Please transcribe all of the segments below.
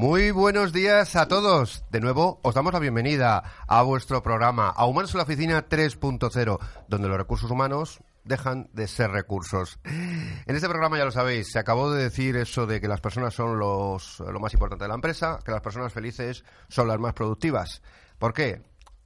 Muy buenos días a todos. De nuevo, os damos la bienvenida a vuestro programa, a Humanos en la Oficina 3.0, donde los recursos humanos dejan de ser recursos. En este programa, ya lo sabéis, se acabó de decir eso de que las personas son los, lo más importante de la empresa, que las personas felices son las más productivas. ¿Por qué?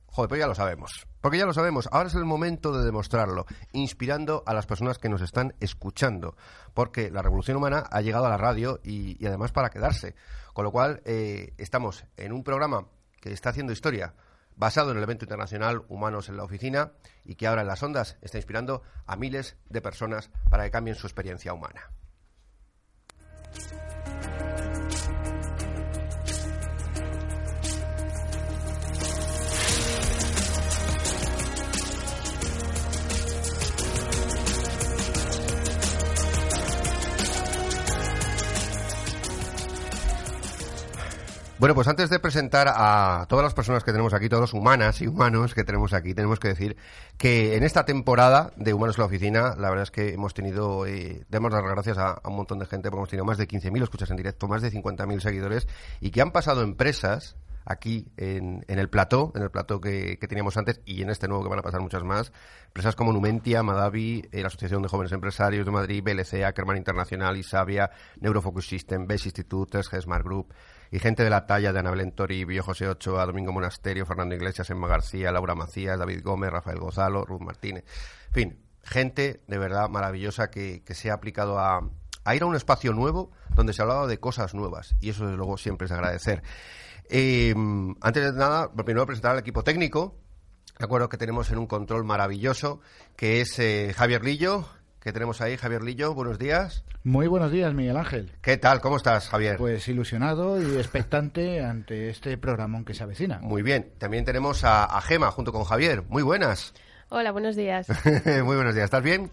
Joder, pues ya lo sabemos. Porque ya lo sabemos. Ahora es el momento de demostrarlo, inspirando a las personas que nos están escuchando. Porque la revolución humana ha llegado a la radio y, y además para quedarse. Con lo cual, eh, estamos en un programa que está haciendo historia, basado en el evento internacional Humanos en la Oficina, y que ahora en las ondas está inspirando a miles de personas para que cambien su experiencia humana. Bueno, pues antes de presentar a todas las personas que tenemos aquí, todos humanas y humanos que tenemos aquí, tenemos que decir que en esta temporada de Humanos en la Oficina, la verdad es que hemos tenido, eh, demos las gracias a, un montón de gente, porque hemos tenido más de 15.000 escuchas en directo, más de 50.000 seguidores, y que han pasado empresas aquí en, en el plató, en el plató que, teníamos antes y en este nuevo que van a pasar muchas más. Empresas como Numentia, Madavi, eh, la Asociación de Jóvenes Empresarios de Madrid, BLC, Ackerman Internacional, Isavia, Neurofocus System, Best Institute, Smart Group y gente de la talla de Ana Belén Toribio, José Ochoa, Domingo Monasterio, Fernando Iglesias, Emma García, Laura Macías, David Gómez, Rafael Gozalo, Ruth Martínez. En fin, gente de verdad maravillosa que, se ha aplicado a, a ir a un espacio nuevo donde se ha hablado de cosas nuevas y eso desde luego siempre es agradecer. Eh, antes de nada, primero presentar al equipo técnico. De acuerdo que tenemos en un control maravilloso, que es eh, Javier Lillo, que tenemos ahí. Javier Lillo, buenos días. Muy buenos días, Miguel Ángel. ¿Qué tal? ¿Cómo estás, Javier? Pues ilusionado y expectante ante este programa que se avecina. Muy bien. También tenemos a, a Gema junto con Javier. Muy buenas. Hola, buenos días. Muy buenos días. ¿Estás bien?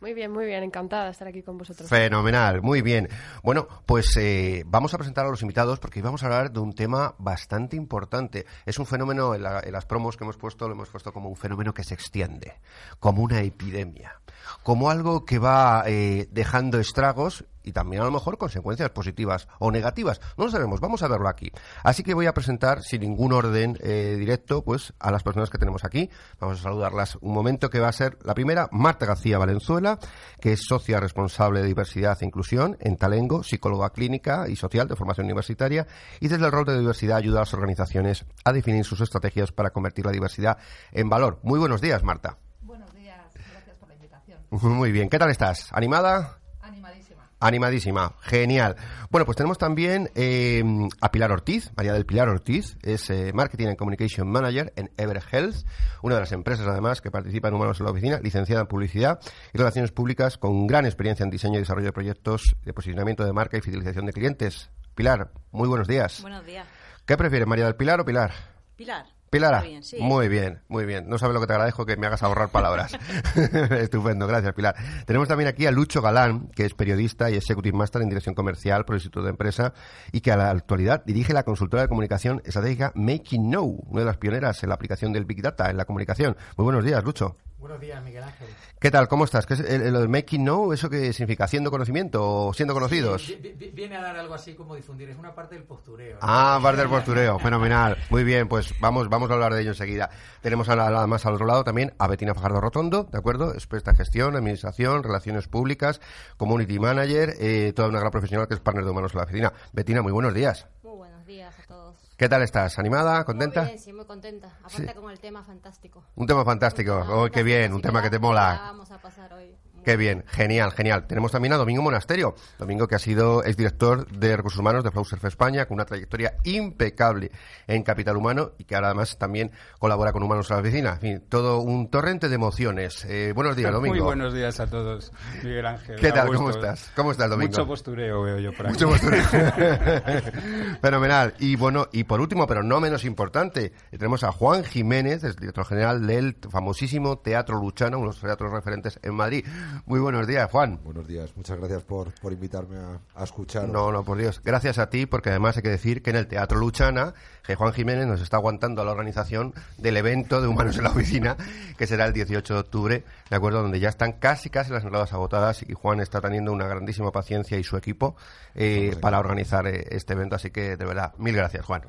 Muy bien, muy bien, encantada de estar aquí con vosotros. Fenomenal, muy bien. Bueno, pues eh, vamos a presentar a los invitados porque vamos a hablar de un tema bastante importante. Es un fenómeno, en, la, en las promos que hemos puesto, lo hemos puesto como un fenómeno que se extiende, como una epidemia, como algo que va eh, dejando estragos y también a lo mejor consecuencias positivas o negativas. No lo sabemos, vamos a verlo aquí. Así que voy a presentar, sin ningún orden eh, directo, pues a las personas que tenemos aquí. Vamos a saludarlas un momento que va a ser la primera, Marta García Valenzuela, que es socia responsable de diversidad e inclusión en Talengo, psicóloga clínica y social de formación universitaria, y desde el rol de diversidad ayuda a las organizaciones a definir sus estrategias para convertir la diversidad en valor. Muy buenos días, Marta. Buenos días, gracias por la invitación. Muy bien, ¿qué tal estás? ¿Animada? Animadísima. Animadísima, genial. Bueno, pues tenemos también eh, a Pilar Ortiz, María del Pilar Ortiz, es eh, Marketing and Communication Manager en Ever Health, una de las empresas además que participa en Humanos en la Oficina, licenciada en Publicidad y Relaciones Públicas con gran experiencia en diseño y desarrollo de proyectos de posicionamiento de marca y fidelización de clientes. Pilar, muy buenos días. Buenos días. ¿Qué prefieres, María del Pilar o Pilar? Pilar. Pilara, Está bien, sí. muy bien, muy bien. No sabes lo que te agradezco que me hagas ahorrar palabras. Estupendo, gracias Pilar. Tenemos también aquí a Lucho Galán, que es periodista y Executive Master en Dirección Comercial por el Instituto de Empresa y que a la actualidad dirige la consultora de comunicación estratégica Making Know, una de las pioneras en la aplicación del Big Data en la comunicación. Muy buenos días, Lucho. Buenos días, Miguel Ángel. ¿Qué tal? ¿Cómo estás? ¿Qué es el- lo del Making Know? ¿Eso qué significa? ¿Haciendo conocimiento o siendo conocidos? Sí, viene a dar algo así como difundir, es una parte del postureo. ¿no? Ah, bar del postureo, fenomenal. Muy bien, pues vamos, vamos a hablar de ello enseguida. Tenemos a la- además al otro lado también a Betina Fajardo Rotondo, ¿de acuerdo? Experta en gestión, administración, relaciones públicas, community manager, eh, toda una gran profesional que es partner de humanos en la oficina. Betina, muy buenos días. Muy buenos días a todos. ¿Qué tal estás? ¿Animada? ¿Contenta? Muy bien, sí, muy contenta. Aparte Sí. con el tema fantástico. Un tema fantástico. Un tema Oh, qué bien, un tema que te la- mola. la vamos a pasar hoy. Qué bien, genial, genial. Tenemos también a Domingo Monasterio. Domingo que ha sido exdirector de Recursos Humanos de Flowsurf España, con una trayectoria impecable en Capital Humano y que ahora además también colabora con Humanos a la Oficina. En fin, todo un torrente de emociones. Eh, buenos días, Domingo. Muy buenos días a todos, Miguel Ángel. ¿Qué tal? Augusto. ¿Cómo estás? ¿Cómo estás, Domingo? Mucho postureo veo yo por aquí. Mucho postureo. Fenomenal. Y bueno, y por último, pero no menos importante, tenemos a Juan Jiménez, el director general del famosísimo Teatro Luchana, uno de los teatros referentes en Madrid. Muy buenos días, Juan. Buenos días, muchas gracias por, por invitarme a, a escuchar. No, no, por Dios. Gracias a ti, porque además hay que decir que en el Teatro Luchana, que Juan Jiménez nos está aguantando a la organización del evento de Humanos en la Oficina, que será el 18 de octubre, ¿de acuerdo? Donde ya están casi, casi las entradas agotadas y Juan está teniendo una grandísima paciencia y su equipo eh, para organizar eh, este evento. Así que, de verdad, mil gracias, Juan.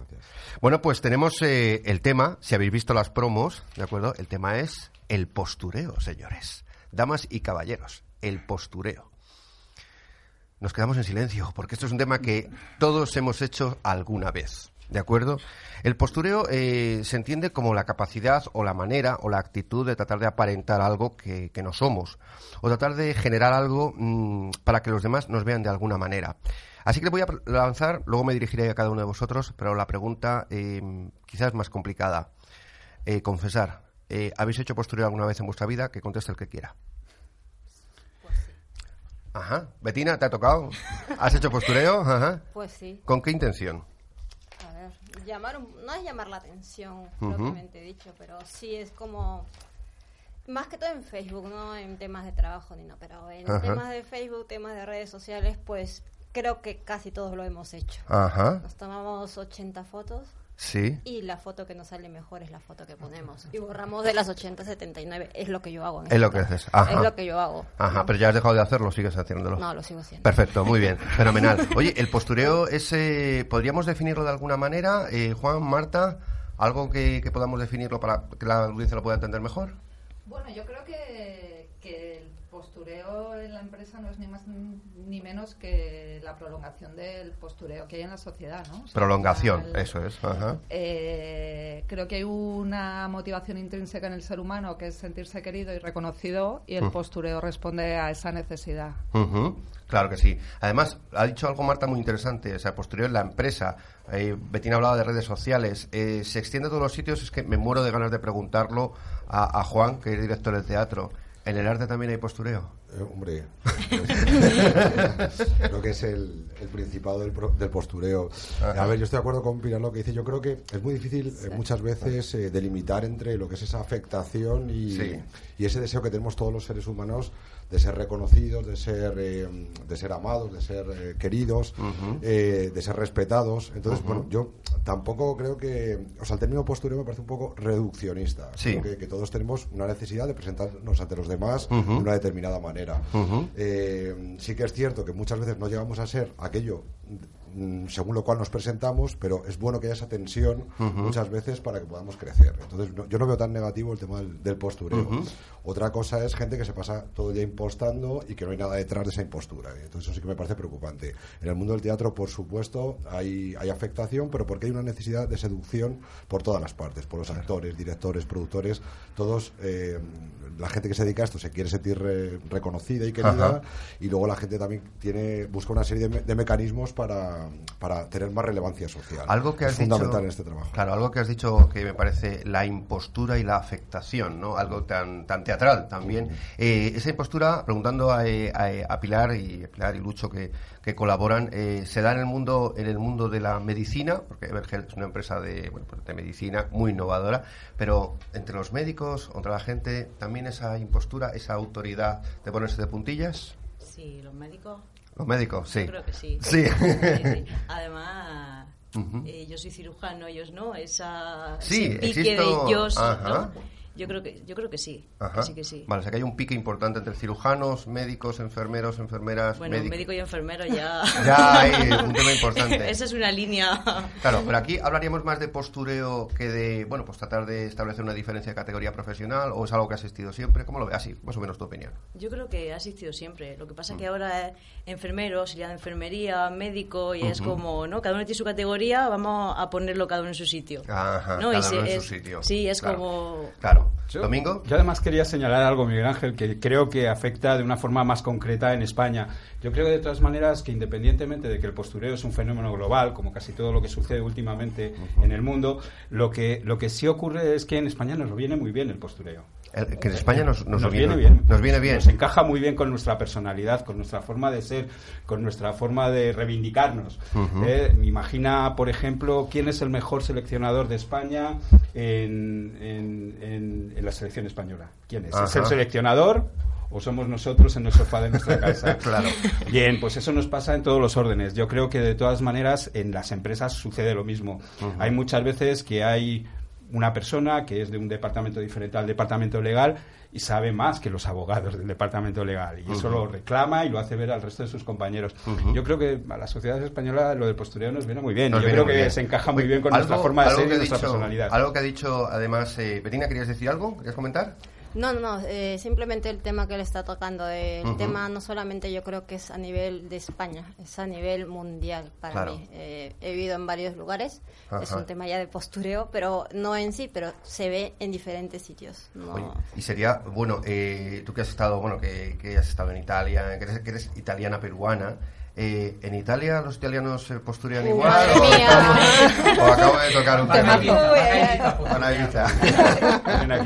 Bueno, pues tenemos eh, el tema, si habéis visto las promos, ¿de acuerdo? El tema es el postureo, señores. Damas y caballeros, el postureo nos quedamos en silencio, porque esto es un tema que todos hemos hecho alguna vez. ¿De acuerdo? El postureo eh, se entiende como la capacidad o la manera o la actitud de tratar de aparentar algo que, no somos, o tratar de generar algo mm, para que los demás nos vean de alguna manera. Así que voy a lanzar, luego me dirigiré a cada uno de vosotros, pero la pregunta eh, quizás más complicada. Eh, confesar, eh, ¿habéis hecho postureo alguna vez en vuestra vida? Que conteste el que quiera. Pues sí. Ajá. Betina, ¿te ha tocado? ¿Has hecho postureo? Ajá. Pues sí. ¿Con qué intención? A ver, llamar, no es llamar la atención, Ujú. propiamente dicho, pero sí es como... Más que todo en Facebook, no en temas de trabajo ni no, pero en Ajá. temas de Facebook, temas de redes sociales, pues creo que casi todos lo hemos hecho. Ajá. Nos tomamos 80 fotos Sí. y la foto que nos sale mejor es la foto que ponemos. Y borramos de las 80 79. Es lo que yo hago. en Es lo que haces. Ajá. Es lo que yo hago. Ajá, pero ya has dejado de hacerlo, sigues haciéndolo. No, lo sigo haciendo. Perfecto, muy bien, fenomenal. Oye, el postureo es, eh, ¿podríamos definirlo de alguna manera? Eh, Juan, Marta, ¿algo que, que podamos definirlo para que la audiencia lo pueda entender mejor? Bueno, yo creo que, postureo en la empresa no es ni más ni menos que la prolongación del postureo que hay en la sociedad, ¿no? O sea, Prolongación, eso es. Ajá. eh, creo que hay una motivación intrínseca en el ser humano que es sentirse querido y reconocido y el postureo responde a esa necesidad. Claro que sí. Además, ha dicho algo Marta muy interesante, o sea, posterior en la empresa. Eh, Betina hablaba de redes sociales. Eh, se extiende a todos los sitios, es que me muero de ganas de preguntarlo a, a Juan, que es director del teatro. ¿En el arte también hay postureo? Eh, hombre, creo que es el, el principado del, pro- del postureo. Ajá. A ver, yo estoy de acuerdo con Pilar lo que dice. Yo creo que es muy difícil eh, muchas veces eh, delimitar entre lo que es esa afectación y, Sí. y ese deseo que tenemos todos los seres humanos de ser reconocidos, de ser, eh, de ser amados, de ser eh, queridos, eh, de ser respetados. Entonces, bueno, yo tampoco creo que... O sea, el término postureo me parece un poco reduccionista. Sí. Creo que, que todos tenemos una necesidad de presentarnos ante los demás de una determinada manera. Sí que es cierto que muchas veces no llegamos a ser aquello según lo cual nos presentamos, pero es bueno que haya esa tensión muchas veces para que podamos crecer. Entonces, no- yo no veo tan negativo el tema del, del postureo. Otra cosa es gente que se pasa todo el día impostando y que no hay nada detrás de esa impostura. Entonces, eso sí que me parece preocupante. En el mundo del teatro, por supuesto, hay, hay afectación, pero porque hay una necesidad de seducción por todas las partes, por los actores, directores, productores, todos. eh, la gente que se dedica a esto se quiere sentir re- reconocida y querida Ajá. y luego la gente también tiene busca una serie de, me- de mecanismos para, para tener más relevancia social. Algo que es has fundamental dicho, en este trabajo. Claro, algo que has dicho que me parece la impostura y la afectación, ¿no? Algo tan, tan teatral también. Eh, esa impostura, preguntando a, eh, a- a Pilar y Pilar y Lucho que, que colaboran, eh, se da en el mundo en el mundo de la medicina, porque Evergel es una empresa de, bueno, pues de medicina muy innovadora, pero entre los médicos, entre la gente, también esa impostura, esa autoridad de ponerse de puntillas. Sí, los médicos. Los médicos, sí. Yo creo que sí. Sí. sí. Además, Ujú. eh, yo soy cirujano, ellos no. Esa, Sí, ese pique existo- de ellos, Ajá. ¿no? Yo creo que, yo creo que sí. Ajá. Sí que sí. Vale, o sea que hay un pique importante entre cirujanos, médicos, enfermeros, enfermeras, Bueno, médico y enfermero ya. Ya hay un tema importante. Esa es una línea. Claro, pero aquí hablaríamos más de postureo que de, bueno, pues tratar de establecer una diferencia de categoría profesional o es algo que ha existido siempre. ¿Cómo lo ve? Así, más o menos tu opinión. Yo creo que ha existido siempre. Lo que pasa es que ahora es enfermero, sería de enfermería, médico, y es como, ¿no? Cada uno tiene su categoría, vamos a ponerlo cada uno en su sitio. Ajá, ¿no? Y cada se- uno en es- su sitio. Sí, es Claro. como... Claro. Yo- ¿Domingo? Yo además quería señalar algo, Miguel Ángel, que creo que afecta de una forma más concreta en España. Yo creo de todas maneras que independientemente de que el postureo es un fenómeno global, como casi todo lo que sucede últimamente en el mundo, lo que, lo que sí ocurre es que en España nos viene muy bien el postureo. El- que en España nos, nos, Nos viene, viene bien. Nos viene bien. Nos encaja muy bien con nuestra personalidad, con nuestra forma de ser, con nuestra forma de reivindicarnos. Eh, imagina, por ejemplo, quién es el mejor seleccionador de España en, en- en- en la selección española. ¿Quién es? ¿Es el seleccionador? ¿O somos nosotros en el sofá de nuestra casa? Claro. Bien, pues eso nos pasa en todos los órdenes. Yo creo que de todas maneras en las empresas sucede lo mismo. Hay muchas veces que hay una persona que es de un departamento diferente al departamento legal y sabe más que los abogados del departamento legal y eso lo reclama y lo hace ver al resto de sus compañeros. Yo creo que a la sociedad española lo del postureo nos viene muy bien. Nos Yo creo que bien. se encaja muy Oye, bien con nuestra forma de ser y nuestra dicho- personalidad. Algo que ha dicho, además, eh, Betina, ¿querías decir algo? ¿Querías comentar? No, no, no, eh, simplemente el tema que le está tocando. eh, el tema no solamente yo creo que es a nivel de España, es a nivel mundial para Claro. mí. Eh, he vivido en varios lugares, es un tema ya de postureo, pero no en sí, pero se ve en diferentes sitios. No. Oye, y sería, bueno, eh, tú que has estado, bueno, que, que has estado en Italia, que eres, que eres italiana peruana, eh, ¿en Italia los italianos se posturean Uy, igual? o, o acabo de tocar un tema?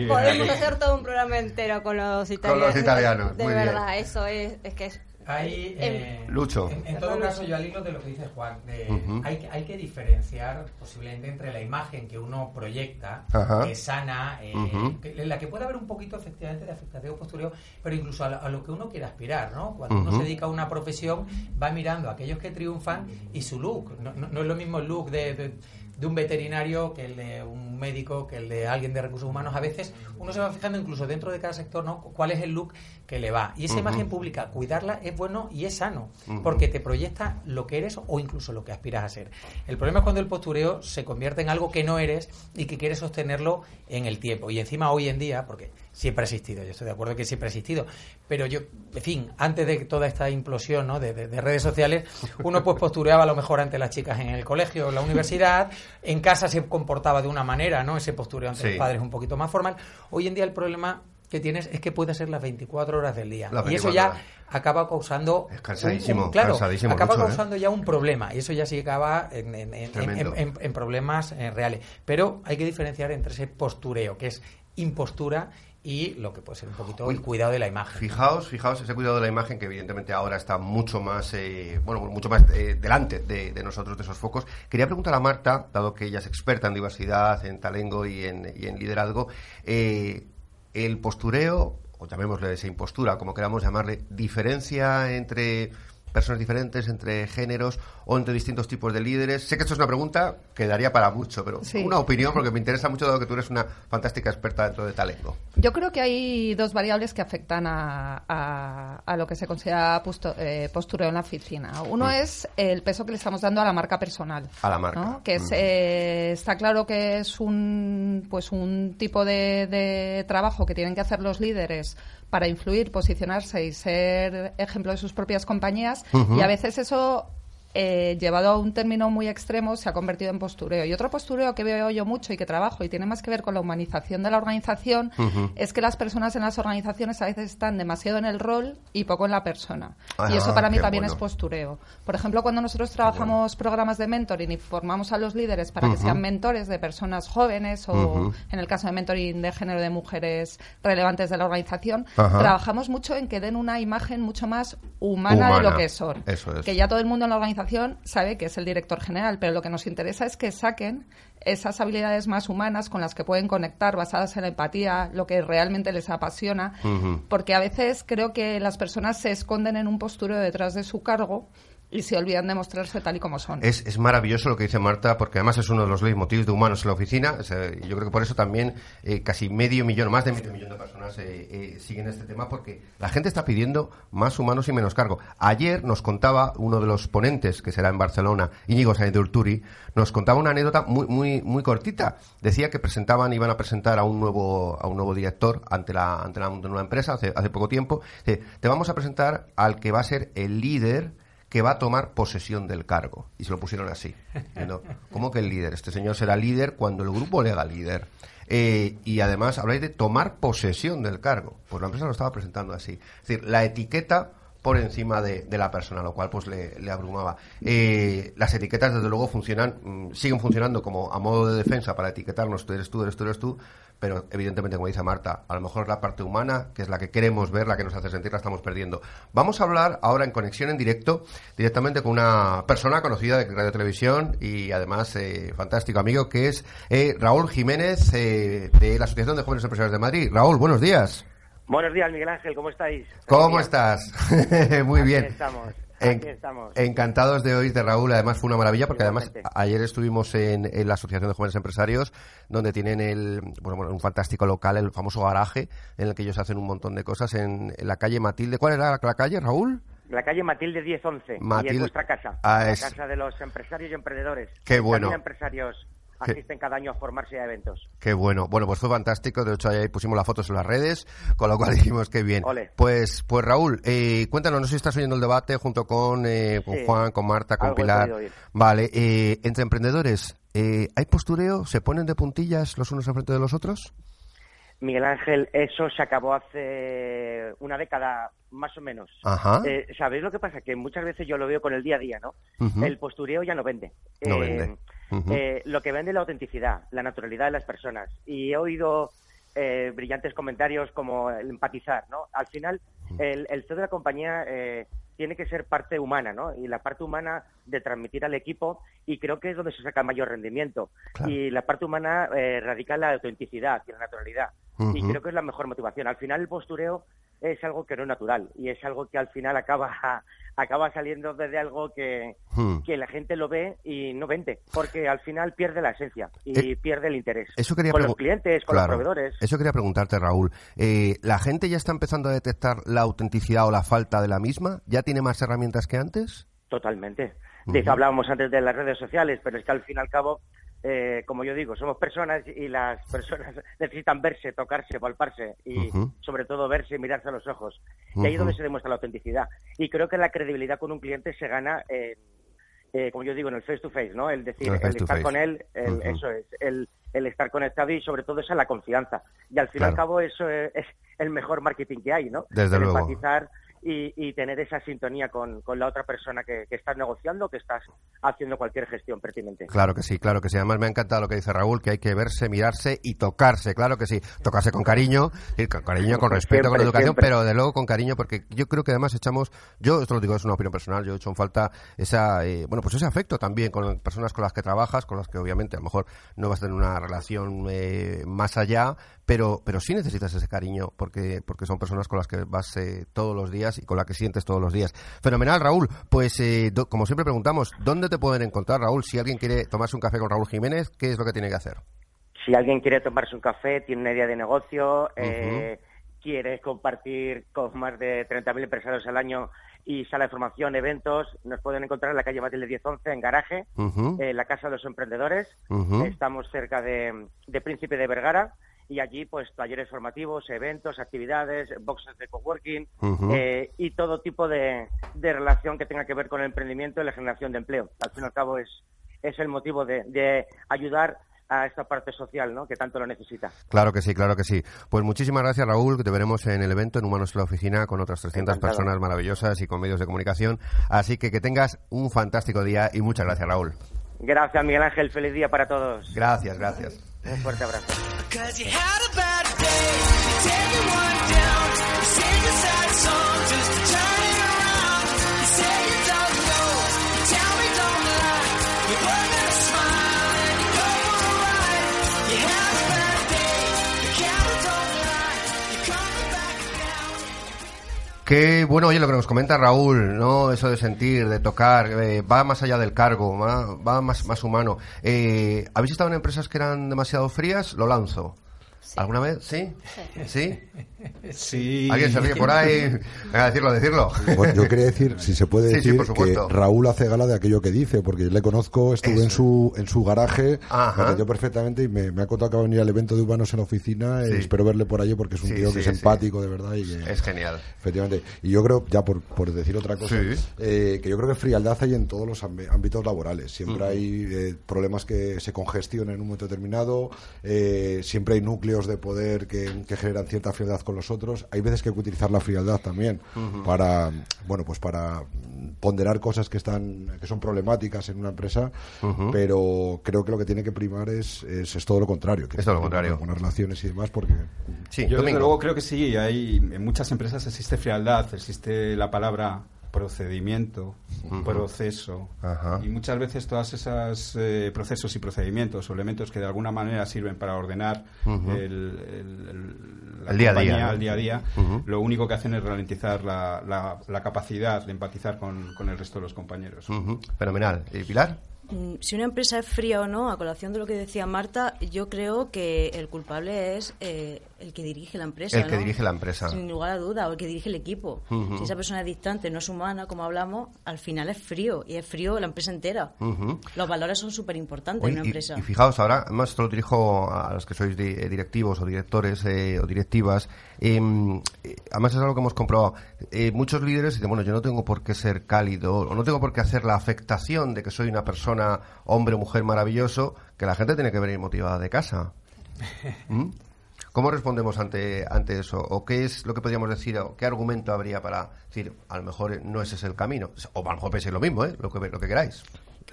Podemos hacer todo un programa entero con los italianos. los italianos, De muy bien. verdad, eso es, es que es... Hay, Em- eh, Lucho. En, en todo caso, yo al hilo de lo que dice Juan, de- hay, que- hay que diferenciar posiblemente entre la imagen que uno proyecta, Ajá. que es sana, eh, que- en la que puede haber un poquito efectivamente de afectación postureo, pero incluso a, lo- a lo que uno quiere aspirar, ¿no? Cuando uno se dedica a una profesión, va mirando a aquellos que triunfan y su look. No, no- no es lo mismo el look de, de- de un veterinario que el de un médico, que el de alguien de recursos humanos. A veces uno se va fijando incluso dentro de cada sector, ¿no? Cuál es el look que le va. Y esa imagen pública, cuidarla es bueno y es sano, porque te proyecta lo que eres o incluso lo que aspiras a ser. El problema es cuando el postureo se convierte en algo que no eres y que quieres sostenerlo en el tiempo. Y encima hoy en día, porque siempre ha existido, yo estoy de acuerdo que siempre ha existido, pero yo, en fin, antes de toda esta implosión ¿no? de, de- de redes sociales, uno pues postureaba a lo mejor ante las chicas en el colegio, en la universidad, en casa se comportaba de una manera, ¿no? Ese postureo ante Sí. los padres un poquito más formal. Hoy en día el problema que tienes es que puede ser las 24 horas del día. Y eso 24 ya horas. acaba causando Es cansadísimo, un- un- claro, cansadísimo acaba mucho, ¿eh? causando ya un problema y eso ya sí acaba en, en- en- Tremendo. en- en- en problemas eh, reales. Pero hay que diferenciar entre ese postureo, que es impostura, y lo que puede ser un poquito el cuidado de la imagen. Fijaos, fijaos ese cuidado de la imagen que evidentemente ahora está mucho más, eh, bueno, mucho más eh, delante de, de nosotros, de esos focos. Quería preguntar a Marta, dado que ella es experta en diversidad, en talengo y en, y en liderazgo, eh, el postureo, o llamémosle esa impostura, como queramos llamarle, diferencia entre personas diferentes, entre géneros o entre distintos tipos de líderes? Sé que esto es una pregunta que daría para mucho, pero Sí. una opinión porque me interesa mucho dado que tú eres una fantástica experta dentro de talento. Yo creo que hay dos variables que afectan a, a- a lo que se considera pusto- eh, postureo en la oficina. Uno Mm. es el peso que le estamos dando a la marca personal. A la marca. ¿no? Que es, Mm. eh, está claro que es un, pues un tipo de, de trabajo que tienen que hacer los líderes para influir, posicionarse y ser ejemplo de sus propias compañías. Y a veces eso eh, llevado a un término muy extremo, se ha convertido en postureo. Y otro postureo que veo yo mucho y que trabajo y tiene más que ver con la humanización de la organización es que las personas en las organizaciones a veces están demasiado en el rol y poco en la persona. Ah, y eso para mí también bueno. es postureo. Por ejemplo, cuando nosotros trabajamos programas de mentoring y formamos a los líderes para que sean mentores de personas jóvenes o, en el caso de mentoring de género de mujeres relevantes de la organización, trabajamos mucho en que den una imagen mucho más humana, de Humana. lo que son. Eso es. Que ya todo el mundo en la organización sabe que es el director general, pero lo que nos interesa es que saquen esas habilidades más humanas con las que pueden conectar, basadas en la empatía, lo que realmente les apasiona, porque a veces creo que las personas se esconden en un postureo detrás de su cargo y se olvidan de mostrarse tal y como son. Es, es maravilloso lo que dice Marta, porque además es uno de los leitmotivs de humanos en la oficina. Yo creo que por eso también eh, casi medio millón, más de medio millón de personas eh, eh, siguen este tema, porque la gente está pidiendo más humanos y menos cargo. Ayer nos contaba uno de los ponentes, que será en Barcelona, Íñigo Sáenz de Urturi, nos contaba una anécdota muy, muy, muy cortita. Decía que presentaban, iban a presentar a un nuevo, a un nuevo director ante la, ante la nueva empresa hace, hace poco tiempo. Te vamos a presentar al que va a ser el líder que va a tomar posesión del cargo. Y se lo pusieron así. ¿Cómo que el líder? Este señor será líder cuando el grupo le haga líder. Eh, y además habláis de tomar posesión del cargo. Pues la empresa lo estaba presentando así. Es decir, la etiqueta por encima de, la persona, lo cual pues le, le abrumaba. Eh, las etiquetas, desde luego, funcionan, mm, siguen funcionando como a modo de defensa para etiquetarnos, tú eres tú, eres tú, eres tú, pero evidentemente, como dice Marta, a lo mejor la parte humana, que es la que queremos ver, la que nos hace sentir, la estamos perdiendo. Vamos a hablar ahora en conexión en directo, directamente con una persona conocida de Radio Televisión y además eh, fantástico amigo, que es eh, Raúl Jiménez eh, de la Asociación de Jóvenes Empresarios de Madrid. Raúl, buenos días. Buenos días, Miguel Ángel, ¿cómo estáis? ¿Cómo estás? Muy Aquí bien. estamos, En- aquí estamos. Encantados de oírte, Raúl. Además, fue una maravilla porque además ayer estuvimos en, en la Asociación de Jóvenes Empresarios, donde tienen el, bueno, un fantástico local, el famoso garaje, en el que ellos hacen un montón de cosas en, en la calle Matilde. ¿Cuál era la, la calle, Raúl? La calle Matilde 1011, y Matilde- es vuestra casa, Ah, la es- casa de los empresarios y emprendedores. Qué bueno. También empresarios asisten cada año a formarse a eventos. Qué bueno. Bueno, pues fue fantástico. De hecho, ahí pusimos las fotos en las redes, con lo cual dijimos que bien. Ole. Pues, pues Raúl, eh, cuéntanos, no sé si estás oyendo el debate junto con, eh, con Sí. Juan, con Marta, con Algo Pilar. Vale, eh, entre emprendedores, eh, ¿hay postureo? ¿Se ponen de puntillas los unos al frente de los otros? Miguel Ángel, eso se acabó hace una década más o menos. Ajá. Eh, ¿Sabéis lo que pasa? Que muchas veces yo lo veo con el día a día, ¿no? El postureo ya no vende. No Eh, vende. Eh, lo que vende es la autenticidad, la naturalidad de las personas. Y he oído eh, brillantes comentarios como el empatizar, ¿no? Al final, el, el CEO de la compañía eh, tiene que ser parte humana, ¿no? Y la parte humana de transmitir al equipo, y creo que es donde se saca el mayor rendimiento. Claro. Y la parte humana eh, radica en la autenticidad y la naturalidad. Y creo que es la mejor motivación. Al final, el postureo es algo que no es natural y es algo que al final acaba acaba saliendo desde algo que, Hmm. que la gente lo ve y no vende, porque al final pierde la esencia y Eh, pierde el interés. Eso quería con los clientes, con Claro. los proveedores. Eso quería preguntarte, Raúl. Eh, ¿La gente ya está empezando a detectar la autenticidad o la falta de la misma? ¿Ya tiene más herramientas que antes? Totalmente. De hablábamos antes de las redes sociales, pero es que al fin y al cabo, eh, como yo digo, somos personas y las personas necesitan verse, tocarse, palparse y sobre todo verse y mirarse a los ojos. Y ahí es donde se demuestra la autenticidad. Y creo que la credibilidad con un cliente se gana en, eh, como yo digo, en el face to face, ¿no? El decir, El estar face. con él, el- eso es, el, el estar conectado y sobre todo esa la confianza. Y al fin y al cabo eso es, es el mejor marketing que hay, ¿no? Desde luego. empatizar y, y tener esa sintonía con, con la otra persona que, que estás negociando, que estás haciendo cualquier gestión pertinente. Claro que sí, claro que sí. Además me ha encantado lo que dice Raúl, que hay que verse, mirarse y tocarse. Claro que sí. Tocarse con cariño, con cariño, con respeto, con educación, siempre. pero de luego con cariño, porque yo creo que además echamos, yo esto lo digo, es una opinión personal, yo he hecho en falta esa, eh, bueno, pues ese afecto también con personas con las que trabajas, con las que obviamente a lo mejor no vas a tener una relación eh, más allá, pero, pero sí necesitas ese cariño, porque, porque son personas con las que vas eh, todos los días y con la que sientes todos los días. Fenomenal, Raúl. Pues eh, do- como siempre preguntamos, ¿dónde te pueden encontrar, Raúl? Si alguien quiere tomarse un café con Raúl Jiménez, ¿qué es lo que tiene que hacer? Si alguien quiere tomarse un café, tiene una idea de negocio, eh, quiere compartir con más de 30.000 empresarios al año y sala de formación, eventos, nos pueden encontrar en la calle Matilde 1011, en Garaje, en la Casa de los Emprendedores. Estamos cerca de, de Príncipe de Vergara y allí pues talleres formativos, eventos, actividades, boxes de coworking eh, y todo tipo de, de relación que tenga que ver con el emprendimiento y la generación de empleo. Al fin y al cabo es, es el motivo de, de ayudar a esta parte social ¿no? que tanto lo necesita. Claro que sí, claro que sí. Pues muchísimas gracias, Raúl, te veremos en el evento en Humanos en la Oficina con otras 300 Encantado. personas maravillosas y con medios de comunicación. Así que que tengas un fantástico día y muchas gracias, Raúl. Gracias, Miguel Ángel. Feliz día para todos. Gracias, gracias. Un fuerte abrazo. You had a bad day, Qué bueno, oye, lo que nos comenta Raúl, ¿no? Eso de sentir, de tocar, eh, va más allá del cargo, va, va más, más humano. Eh, ¿Habéis estado en empresas que eran demasiado frías? Lo lanzo. ¿Alguna vez? ¿Sí? ¿Sí? Sí. ¿Alguien se ríe por ahí? Venga, decirlo, decirlo. Bueno, yo quería decir, si se puede Sí, sí, decir, por que supuesto. Raúl hace gala de aquello que dice, porque yo le conozco, estuve en su en su garaje, Ajá. me atendió perfectamente y me, me ha contado que va a venir al evento de Humanos en la oficina. eh, Sí. espero verle por allí porque es un Sí, tío sí, que es sí. empático, de verdad. Y que, Es genial. Efectivamente. Y yo creo, ya por, por decir otra cosa, Sí. eh, que yo creo que frialdad hay en todos los ámbi- ámbitos laborales. Siempre hay eh, problemas que se congestionan en un momento determinado, eh, siempre hay núcleos de poder que, que generan cierta frialdad con los otros. Hay veces que hay que utilizar la frialdad también para, bueno, pues para ponderar cosas que están que son problemáticas en una empresa, pero creo que lo que tiene que primar es, es, es todo lo contrario. Que Es todo lo contrario. Buenas relaciones y demás, porque... Yo desde luego creo que sí, hay en muchas empresas existe frialdad, existe la palabra procedimiento, Ujú. proceso Ajá. y muchas veces todos esos procesos y procedimientos o elementos que de alguna manera sirven para ordenar el, el- el- la El día a día, compañía ¿no? al día a día, Ujú. lo único que hacen es ralentizar la, la- la capacidad de empatizar con, con el resto de los compañeros. Fenomenal. ¿Y Pilar? Mm, Si una empresa es fría o no, a colación de lo que decía Marta, yo creo que el culpable es eh, el que dirige la empresa. El que ¿no? dirige la empresa. Sin lugar a duda, o el que dirige el equipo. Si esa persona es distante, no es humana, como hablamos, al final es frío. Y es frío la empresa entera. Los valores son súper importantes en una y- empresa. Y, fijaos, ahora, además esto lo dirijo a los que sois di- eh, directivos o directores eh, o directivas. em, eh, además es algo que hemos comprobado. Eh, muchos líderes dicen, bueno, yo no tengo por qué ser cálido o no tengo por qué hacer la afectación de que soy una persona, hombre o mujer maravilloso, que la gente tiene que venir motivada de casa. ¿Mm? ¿Cómo respondemos ante, ante eso? ¿O qué es lo que podríamos decir? ¿O qué argumento habría para decir, a lo mejor no ese es el camino? O a lo mejor penséis lo mismo, ¿eh? Lo que, lo que queráis.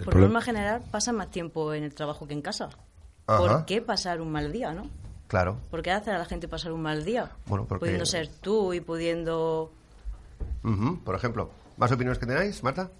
Por norma general, pasa más tiempo en el trabajo que en casa. Ajá. ¿Por qué pasar un mal día, no? Claro. ¿Por qué hacer a la gente pasar un mal día? Bueno, porque- Pudiendo ser tú y pudiendo... Por ejemplo, ¿más opiniones que tenéis, Marta?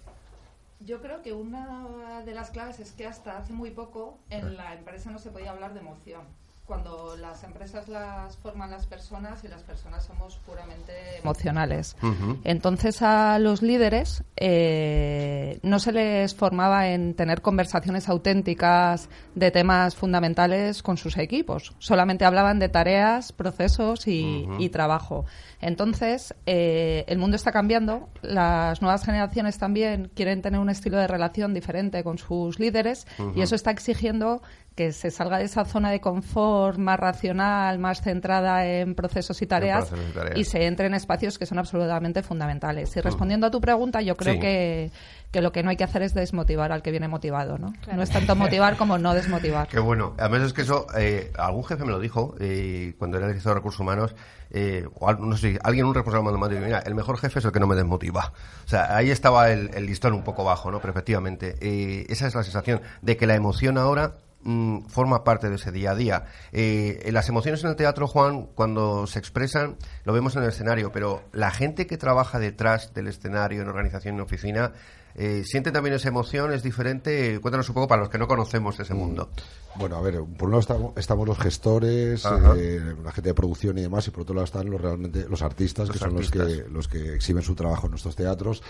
Yo creo que una de las claves es que hasta hace muy poco en la empresa no se podía hablar de emoción. Cuando las empresas las forman las personas y las personas somos puramente emocionales. Entonces a los líderes eh, no se les formaba en tener conversaciones auténticas de temas fundamentales con sus equipos. Solamente hablaban de tareas, procesos y, trabajo. Entonces eh, el mundo está cambiando. Las nuevas generaciones también quieren tener un estilo de relación diferente con sus líderes y eso está exigiendo que se salga de esa zona de confort más racional, más centrada en procesos y tareas, procesos y tareas. y se entre en espacios que son absolutamente fundamentales. Y respondiendo a tu pregunta, yo creo Sí. que, que lo que no hay que hacer es desmotivar al que viene motivado, ¿no? No es tanto motivar como no desmotivar. Qué bueno. Además es que eso, eh, algún jefe me lo dijo eh, cuando era director de recursos humanos, eh, o al- no sé, alguien, un responsable me dijo, mira, el mejor jefe es el que no me desmotiva. O sea, ahí estaba el, el listón un poco bajo, ¿no? Pero efectivamente, eh, esa es la sensación de que la emoción ahora mm, forma parte de ese día a día. Eh, las emociones en el teatro, Juan, cuando se expresan, lo vemos en el escenario, pero la gente que trabaja detrás del escenario, en organización, en oficina, Eh, ¿Siente también esa emoción? ¿Es diferente? Cuéntanos un poco para los que no conocemos Mm. ese mundo. Bueno, a ver, por un lado estamos, estamos los gestores, eh, la gente de producción y demás, y por otro lado están los realmente los artistas, Los que son los que, los que exhiben su trabajo en nuestros teatros.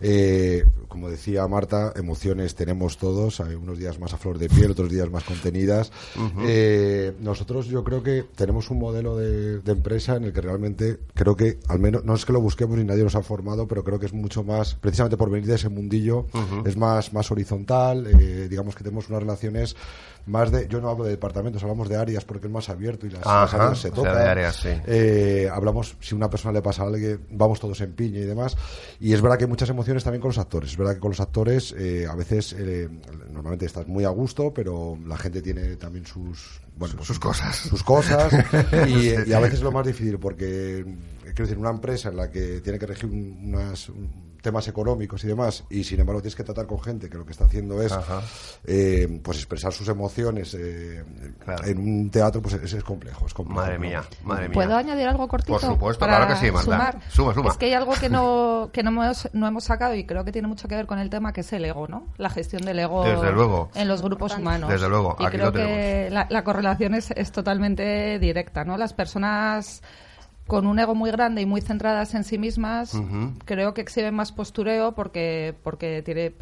Eh, como decía Marta, emociones tenemos todos, hay unos días más a flor de piel, otros días más contenidas. Eh, nosotros yo creo que tenemos un modelo de, de empresa en el que realmente creo que, al menos, no es que lo busquemos ni nadie nos ha formado, pero creo que es mucho más, precisamente por venir de ese mundillo, es más, más horizontal, eh, digamos que tenemos unas relaciones más de, yo no hablo de departamentos, hablamos de áreas porque es más abierto y las, áreas se sea, tocan. de áreas, sí. Eh, hablamos, si una persona le pasa algo, vamos todos en piña y demás. Y es verdad que hay muchas emociones también con los actores. Es verdad que con los actores eh, a veces, eh, normalmente estás muy a gusto, pero la gente tiene también sus... Bueno, pues, sus cosas. Sus cosas. y, y a veces es lo más difícil porque, quiero decir, una empresa en la que tiene que regir un- unas... un- temas económicos y demás, y sin embargo tienes que tratar con gente que lo que está haciendo es eh, pues expresar sus emociones eh, en un teatro, pues es, es complejo, es complejo. Madre ¿no? mía, madre mía. ¿Puedo añadir algo cortito? Por supuesto, para claro que sí, Marta. sumar? Suma, suma. Es que hay algo que no, que no hemos, no hemos sacado y creo que tiene mucho que ver con el tema, que es el ego, ¿no? La gestión del ego Desde luego. en los grupos humanos. Desde luego, y aquí creo lo que la, la correlación es, es totalmente directa, ¿no? Las personas con un ego muy grande y muy centradas en sí mismas, Ujú. creo que exhiben más postureo porque porque tiene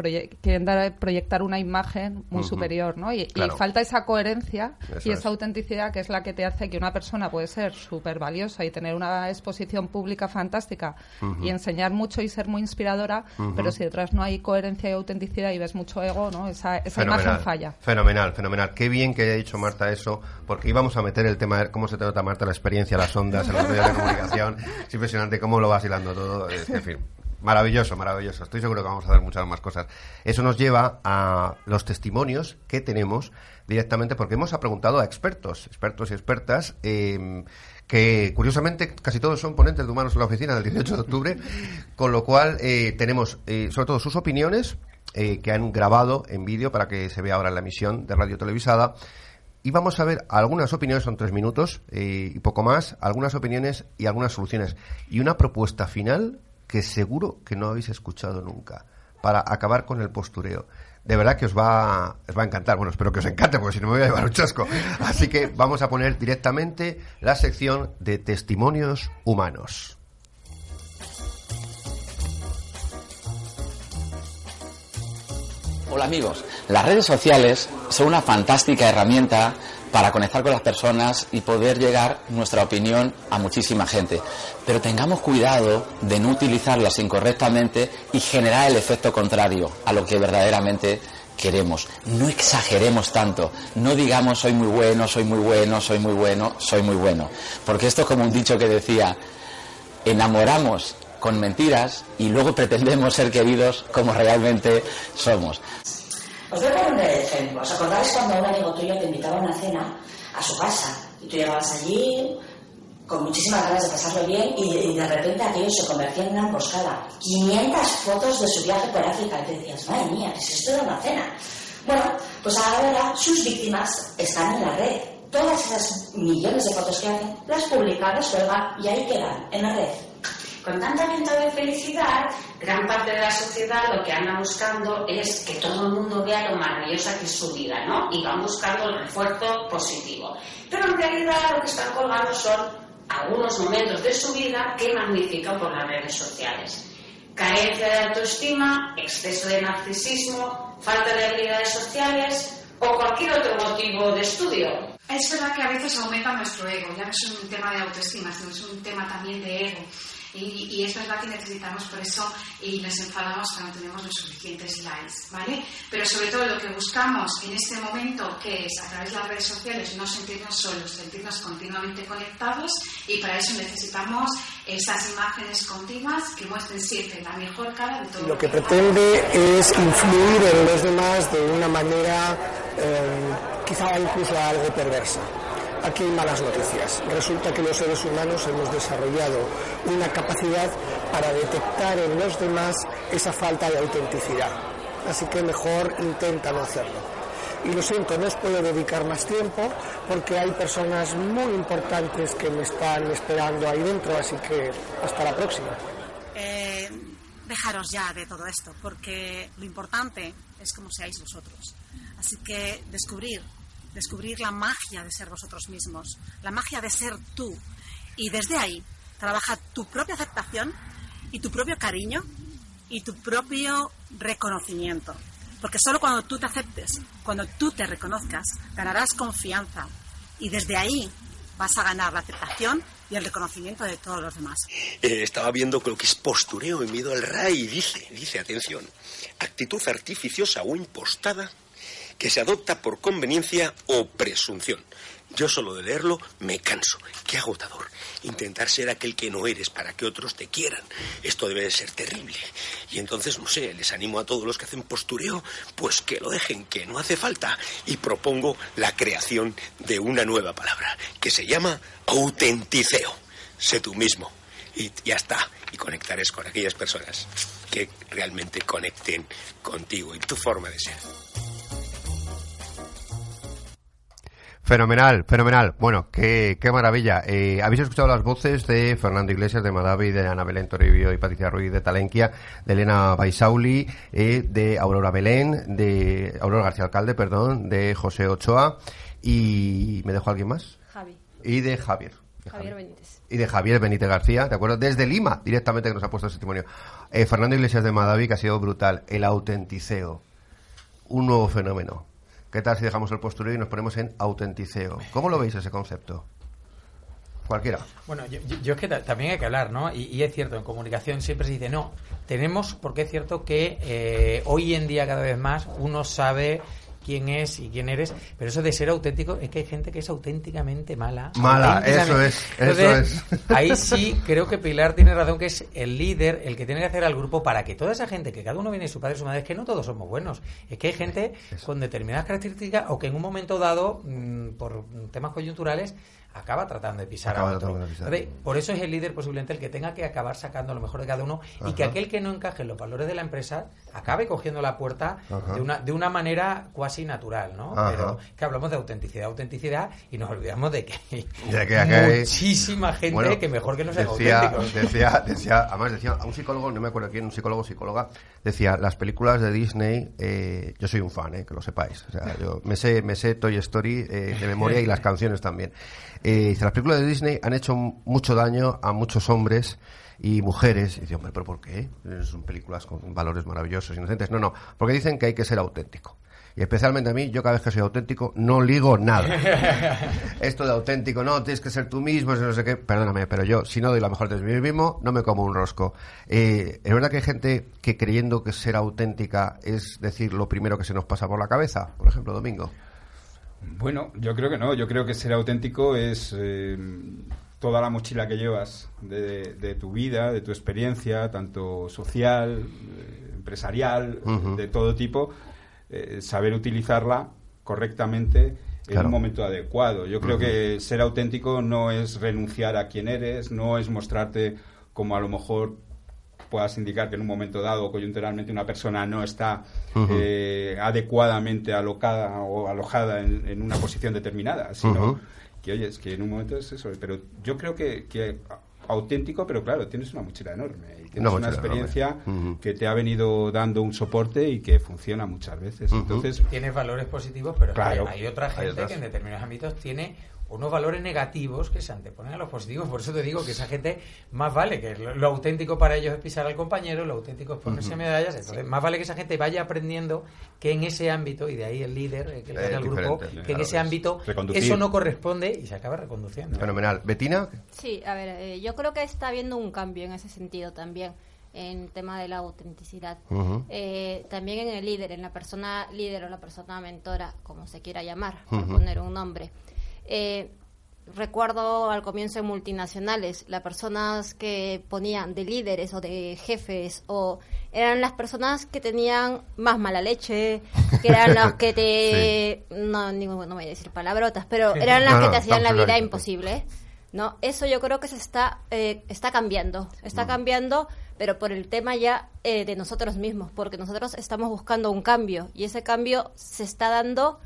quieren dar, proyectar una imagen muy Ujú. superior, ¿no? Y, y Claro. falta esa coherencia Eso y es. esa autenticidad que es la que te hace que una persona puede ser súper valiosa y tener una exposición pública fantástica Ujú. y enseñar mucho y ser muy inspiradora, pero si detrás no hay coherencia y autenticidad y ves mucho ego, ¿no? Esa, esa imagen falla. Fenomenal, fenomenal. Qué bien que haya dicho Marta eso, porque íbamos a meter el tema de cómo se te nota, Marta, la experiencia, las ondas en comunicación. Es impresionante cómo lo vas hilando todo. En fin, maravilloso, maravilloso. Estoy seguro que vamos a hacer muchas más cosas. Eso nos lleva a los testimonios que tenemos directamente, porque hemos preguntado a expertos, expertos y expertas, eh, que curiosamente casi todos son ponentes de Humanos en la Oficina del 18 de octubre, con lo cual eh, tenemos eh, sobre todo sus opiniones eh, que han grabado en vídeo para que se vea ahora en la emisión de radio televisada. Y vamos a ver algunas opiniones, son tres minutos eh, y poco más, algunas opiniones y algunas soluciones. Y una propuesta final que seguro que no habéis escuchado nunca para acabar con el postureo. De verdad que os va, os va a encantar. Bueno, espero que os encante, porque si no me voy a llevar un chasco. Así que vamos a poner directamente la sección de testimonios humanos. Hola amigos, las redes sociales son una fantástica herramienta para conectar con las personas y poder llegar nuestra opinión a muchísima gente. Pero tengamos cuidado de no utilizarlas incorrectamente y generar el efecto contrario a lo que verdaderamente queremos. No exageremos tanto, no digamos soy muy bueno, soy muy bueno, soy muy bueno, soy muy bueno. Porque esto es como un dicho que decía, enamoramos con mentiras y luego pretendemos ser queridos como realmente somos. Os voy a poner el ejemplo. ¿Os acordáis cuando un amigo tuyo te invitaba a una cena a su casa? Y tú llegabas allí con muchísimas ganas de pasarlo bien y, de repente aquello se convertía en una emboscada. 500 fotos de su viaje por África. Y te decías, madre mía, ¿qué es esto de una cena? Bueno, pues ahora sus víctimas están en la red. Todas esas millones de fotos que hacen, las publican, las cuelgan y ahí quedan, en la red. Con tanta venta de felicidad, gran parte de la sociedad lo que anda buscando es que todo el mundo vea lo maravillosa que es su vida, ¿no? Y van buscando el refuerzo positivo. Pero en realidad lo que están colgando son algunos momentos de su vida que magnifican por las redes sociales. Carencia de autoestima, exceso de narcisismo, falta de habilidades sociales o cualquier otro motivo de estudio. Es verdad que a veces aumenta nuestro ego, ya no es un tema de autoestima, sino es un tema también de ego. Y, y es verdad que necesitamos por eso y nos enfadamos cuando tenemos los suficientes likes, ¿vale? Pero sobre todo lo que buscamos en este momento, que es a través de las redes sociales no sentirnos solos, sentirnos continuamente conectados y para eso necesitamos esas imágenes continuas que muestren siempre la mejor cara de todo. Lo que pretende es influir en los demás de una manera eh, quizá incluso algo perversa. Aquí hay malas noticias. Resulta que los seres humanos hemos desarrollado una capacidad para detectar en los demás esa falta de autenticidad. Así que mejor intenta no hacerlo. Y lo siento, no os puedo dedicar más tiempo porque hay personas muy importantes que me están esperando ahí dentro, así que hasta la próxima. Eh, dejaros ya de todo esto, porque lo importante es cómo seáis vosotros. Así que descubrir, descubrir la magia de ser vosotros mismos, la magia de ser tú. Y desde ahí trabaja tu propia aceptación y tu propio cariño y tu propio reconocimiento. Porque solo cuando tú te aceptes, cuando tú te reconozcas, ganarás confianza. Y desde ahí vas a ganar la aceptación y el reconocimiento de todos los demás. Eh, estaba viendo lo que es postureo en miedo al RAI y dice, dice, atención, actitud artificiosa o impostada que se adopta por conveniencia o presunción. Yo solo de leerlo me canso. Qué agotador. Intentar ser aquel que no eres para que otros te quieran. Esto debe de ser terrible. Y entonces, no sé, les animo a todos los que hacen postureo, pues que lo dejen, que no hace falta. Y propongo la creación de una nueva palabra, que se llama autenticeo. Sé tú mismo. Y ya está. Y conectarás con aquellas personas que realmente conecten contigo y tu forma de ser. Fenomenal, fenomenal. Bueno, qué, qué maravilla. Eh, Habéis escuchado las voces de Fernando Iglesias, de Madavi, de Ana Belén Toribio y Patricia Ruiz de Talenquia, de Elena Baisauli, eh, de Aurora Belén, de Aurora García Alcalde, perdón, de José Ochoa y ¿me dejo alguien más? Javi. Y de Javier. Javier Benítez. Y de Javier Benítez García, ¿de acuerdo? Desde Lima, directamente que nos ha puesto el testimonio. Eh, Fernando Iglesias de Madavi, que ha sido brutal. El autenticeo. Un nuevo fenómeno. ¿Qué tal si dejamos el postureo y nos ponemos en autenticeo? ¿Cómo lo veis ese concepto? Cualquiera. Bueno, yo, es que ta- también hay que hablar, ¿no? Y, y es cierto, en comunicación siempre se dice, no, tenemos, porque es cierto que eh, hoy en día cada vez más uno sabe quién es y quién eres, pero eso de ser auténtico es que hay gente que es auténticamente mala. Mala, Auténticamente. eso es, eso Entonces, es. Ahí sí creo que Pilar tiene razón, que es el líder, el que tiene que hacer al grupo para que toda esa gente, que cada uno viene de su padre y su madre, es que no todos somos buenos, es que hay gente con determinadas características o que en un momento dado, mm, por temas coyunturales, acaba tratando de pisar Acaba a otro. de pisar. Por eso es el líder posiblemente el que tenga que acabar sacando lo mejor de cada uno y que aquel que no encaje en los valores de la empresa acabe cogiendo la puerta Ajá. de una, de una manera cuasi natural, ¿no? Ajá. Pero que hablamos de autenticidad, autenticidad y nos olvidamos de que hay Ya que acá hay- muchísima gente Bueno, que mejor que no sea decía, auténtico. decía, decía, además decía, a un psicólogo, no me acuerdo quién, un psicólogo o psicóloga, decía, las películas de Disney, eh, yo soy un fan, eh, que lo sepáis. O sea, yo me sé, me sé Toy Story eh, de memoria y las canciones también. Eh, dice, las películas de Disney han hecho mucho daño a muchos hombres y mujeres. Y dice, hombre, ¿pero por qué? Eh, Son películas con valores maravillosos, inocentes. No, no, porque dicen que hay que ser auténtico. Y especialmente a mí, yo cada vez que soy auténtico, no ligo nada. Esto de auténtico, no, tienes que ser tú mismo, no sé qué. Perdóname, pero yo, si no doy la mejor de mí mismo, no me como un rosco. Eh, es verdad que hay gente que creyendo que ser auténtica es decir lo primero que se nos pasa por la cabeza. Por ejemplo, Domingo. Bueno, yo creo que no. Yo creo que ser auténtico es eh, toda la mochila que llevas de, de tu vida, de tu experiencia, tanto social, eh, empresarial, de todo tipo, eh, saber utilizarla correctamente en Claro. un momento adecuado. Yo creo que ser auténtico no es renunciar a quien eres, no es mostrarte como a lo mejor puedas indicar que en un momento dado coyunturalmente una persona no está eh, adecuadamente alocada o alojada en, en una posición determinada, sino que, oye, es que en un momento es eso. Pero yo creo que, que auténtico, pero claro, tienes una mochila enorme y tienes Una experiencia que te ha venido dando un soporte y que funciona muchas veces. Entonces, Tienes valores positivos, pero Claro. hay otra gente que en determinados ámbitos tiene unos valores negativos que se anteponen a los positivos. Por eso te digo que esa gente más vale que lo, lo auténtico para ellos es pisar al compañero, lo auténtico es ponerse medallas. Entonces, más vale que esa gente vaya aprendiendo que en ese ámbito, y de ahí el líder, eh, que Eh, gana el grupo, que en ese es ámbito reconducir. eso no corresponde y se acaba reconduciendo. Fenomenal. Betina. Sí, a ver, eh, yo creo que está habiendo un cambio en ese sentido también, en el tema de la autenticidad. Eh, también en el líder, en la persona líder o la persona mentora, como se quiera llamar, por poner un nombre. Eh, recuerdo al comienzo en multinacionales, las personas que ponían de líderes o de jefes o eran las personas que tenían más mala leche, que eran los que te no, ningún- no voy a decir palabrotas, pero eran las No, que no, te hacían la vida imposible. ¿no? Eso yo creo que se está, eh, está cambiando, está cambiando, pero por el tema ya eh, de nosotros mismos, porque nosotros estamos buscando un cambio y ese cambio se está dando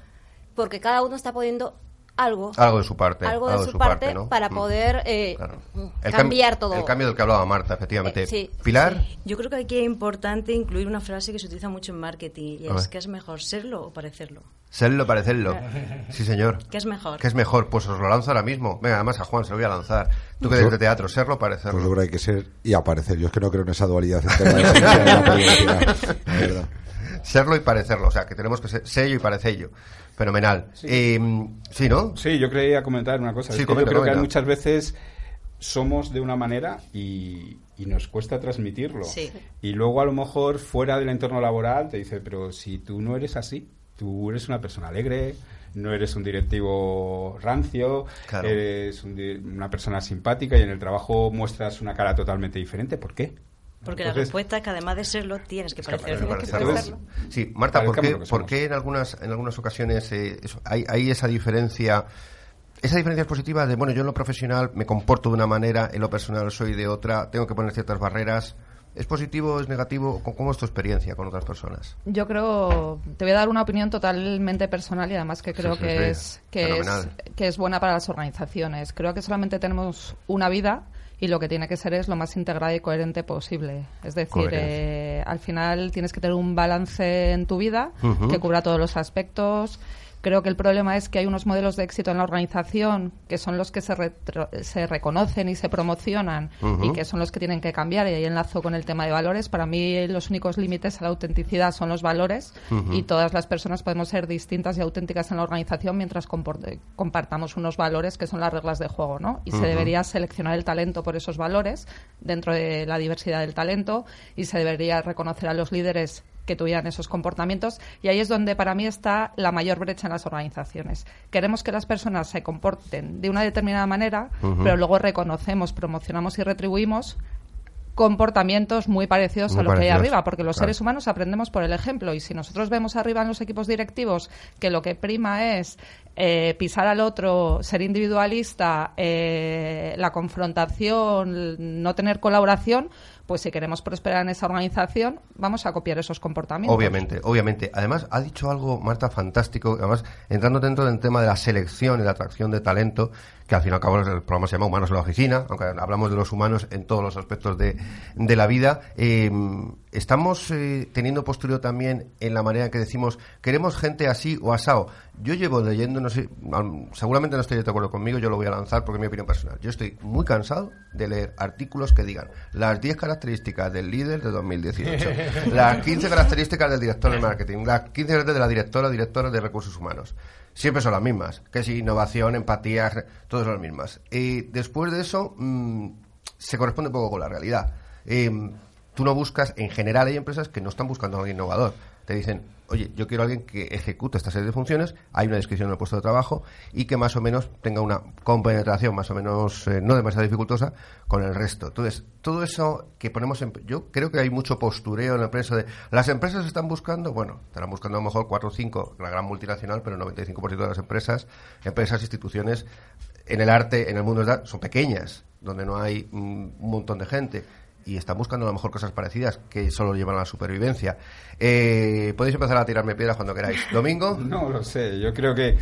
porque cada uno está poniendo algo. Algo de su parte. Algo de su parte ¿no? para Mm. poder eh, El cambiar cam- todo. El cambio del que hablaba Marta, efectivamente. Eh, sí, Pilar, Yo creo que aquí es importante incluir una frase que se utiliza mucho en marketing y es que es mejor serlo o parecerlo. serlo, parecerlo. Sí, señor. ¿Qué es mejor? ¿Qué es mejor? Pues os lo lanzo ahora mismo. Venga, además a Juan se lo voy a lanzar. Tú que eres de teatro, serlo o parecerlo. Pues creo que hay que ser y aparecer. Yo es que no creo en esa dualidad de de la la verdad. Serlo y parecerlo, o sea, que tenemos que ser sello y parecello. Fenomenal. Eh, Sí, ¿no? Sí, yo quería comentar una cosa. Sí, Es que comenta, yo creo que comenta. muchas veces somos de una manera y, y nos cuesta transmitirlo. Sí. Y luego a lo mejor fuera del entorno laboral te dice, pero si tú no eres así, tú eres una persona alegre, no eres un directivo rancio, Claro. eres un di- una persona simpática y en el trabajo muestras una cara totalmente diferente. ¿Por qué? Porque la respuesta es que además de serlo, tienes que parecerlo. Tienes que parecerlo. Sí, Marta, ¿por qué, que por qué en algunas en algunas ocasiones eh, eso, hay, hay esa diferencia? Esa diferencia es positiva de, bueno, yo en lo profesional me comporto de una manera, en lo personal soy de otra, tengo que poner ciertas barreras. ¿Es positivo, es negativo? ¿Cómo es tu experiencia con otras personas? Yo creo, te voy a dar una opinión totalmente personal y además que creo Sí, sí, que, sí. es, que, es, que es buena para las organizaciones. Creo que solamente tenemos una vida y lo que tiene que ser es lo más integrada y coherente posible. Es decir, eh, al final tienes que tener un balance en tu vida que cubra todos los aspectos. Creo que el problema es que hay unos modelos de éxito en la organización que son los que se, retro- se reconocen y se promocionan y que son los que tienen que cambiar. Y ahí enlazo con el tema de valores. Para mí los únicos límites a la autenticidad son los valores y todas las personas podemos ser distintas y auténticas en la organización mientras compartamos unos valores que son las reglas de juego, ¿no? Y se debería seleccionar el talento por esos valores dentro de la diversidad del talento y se debería reconocer a los líderes que tuvieran esos comportamientos y ahí es donde para mí está la mayor brecha en las organizaciones. Queremos que las personas se comporten de una determinada manera, pero luego reconocemos, promocionamos y retribuimos comportamientos muy parecidos Muy a lo que hay parecidos, arriba, porque los claro. seres humanos aprendemos por el ejemplo y si nosotros vemos arriba en los equipos directivos que lo que prima es eh, pisar al otro, ser individualista, eh, la confrontación, no tener colaboración, pues si queremos prosperar en esa organización, vamos a copiar esos comportamientos. Obviamente, obviamente. Además, ha dicho algo, Marta, fantástico. Además, entrando dentro del tema de la selección y la atracción de talento, que al fin y al cabo el programa se llama Humanos en la Oficina, aunque hablamos de los humanos en todos los aspectos de, de la vida. eh, estamos eh, teniendo postureo también en la manera en que decimos, queremos gente así o asao. Yo llevo leyendo, no sé, seguramente no estoy de acuerdo conmigo, yo lo voy a lanzar porque es mi opinión personal. Yo estoy muy cansado de leer artículos que digan las 10 características del líder de 2018, las 15 características del director de marketing, las 15 características de la directora o directora de recursos humanos. Siempre son las mismas, que si innovación, empatía, todas son las mismas. Y después de eso, mm, se corresponde un poco con la realidad. Eh, tú no buscas, en general hay empresas que no están buscando a alguien innovador. Te dicen, oye, yo quiero a alguien que ejecute esta serie de funciones, hay una descripción del puesto de trabajo y que más o menos tenga una compenetración más o menos eh, no demasiado dificultosa con el resto. Entonces, todo eso que ponemos en... Yo creo que hay mucho postureo en la empresa de... Las empresas están buscando, bueno, estarán buscando a lo mejor 4 o 5, la gran multinacional, pero el 95% de las empresas, empresas, instituciones, en el arte, en el mundo son pequeñas, donde no hay mm, un montón de gente y están buscando a lo mejor cosas parecidas que solo llevan a la supervivencia. Eh, podéis empezar a tirarme piedras cuando queráis. Domingo. No lo sé, yo creo que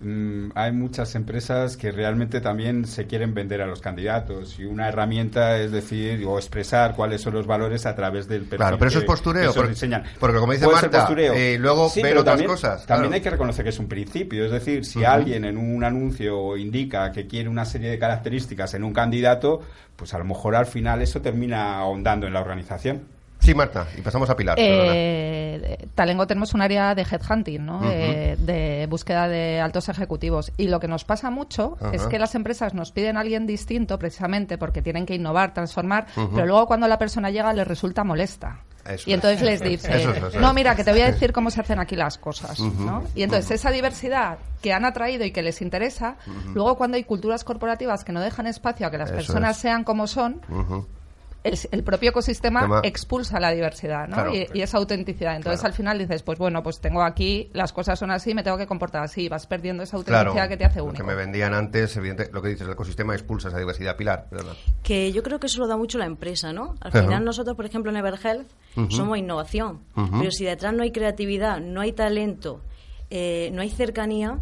mm, hay muchas empresas que realmente también se quieren vender a los candidatos y una herramienta es decir o expresar cuáles son los valores a través del perfil Claro, pero eso que- es postureo, porque- diseñan. porque como dice Marta, eh, luego Sí, ver pero otras también, cosas, También hay que reconocer que es un principio, es decir, si alguien en un anuncio indica que quiere una serie de características en un candidato, pues a lo mejor al final eso termina ahondando en la organización. Sí, Marta, y pasamos a Pilar. Eh, Talengo tenemos un área de headhunting, ¿no? de, de búsqueda de altos ejecutivos. Y lo que nos pasa mucho Ajá. es que las empresas nos piden a alguien distinto precisamente porque tienen que innovar, transformar, Ujú. pero luego cuando la persona llega les resulta molesta. Eso y entonces es. les dice, Eso es, eso es. no, mira, que te voy a decir cómo se hacen aquí las cosas. Ujú. ¿no? Y entonces esa diversidad que han atraído y que les interesa, Ujú. luego cuando hay culturas corporativas que no dejan espacio a que las personas sean como son. El, el propio ecosistema Tema- expulsa la diversidad ¿no? Claro. y, y esa autenticidad. Entonces Claro. al final dices, pues bueno, pues tengo aquí, las cosas son así, me tengo que comportar así, vas perdiendo esa Claro, autenticidad que te hace lo único. que me vendían antes, evidente, lo que dices, el ecosistema expulsa esa diversidad. Pilar, perdona. Que yo creo que eso lo da mucho la empresa, ¿no? Al final nosotros, por ejemplo, en Everhealth somos innovación, pero si detrás no hay creatividad, no hay talento, eh, no hay cercanía,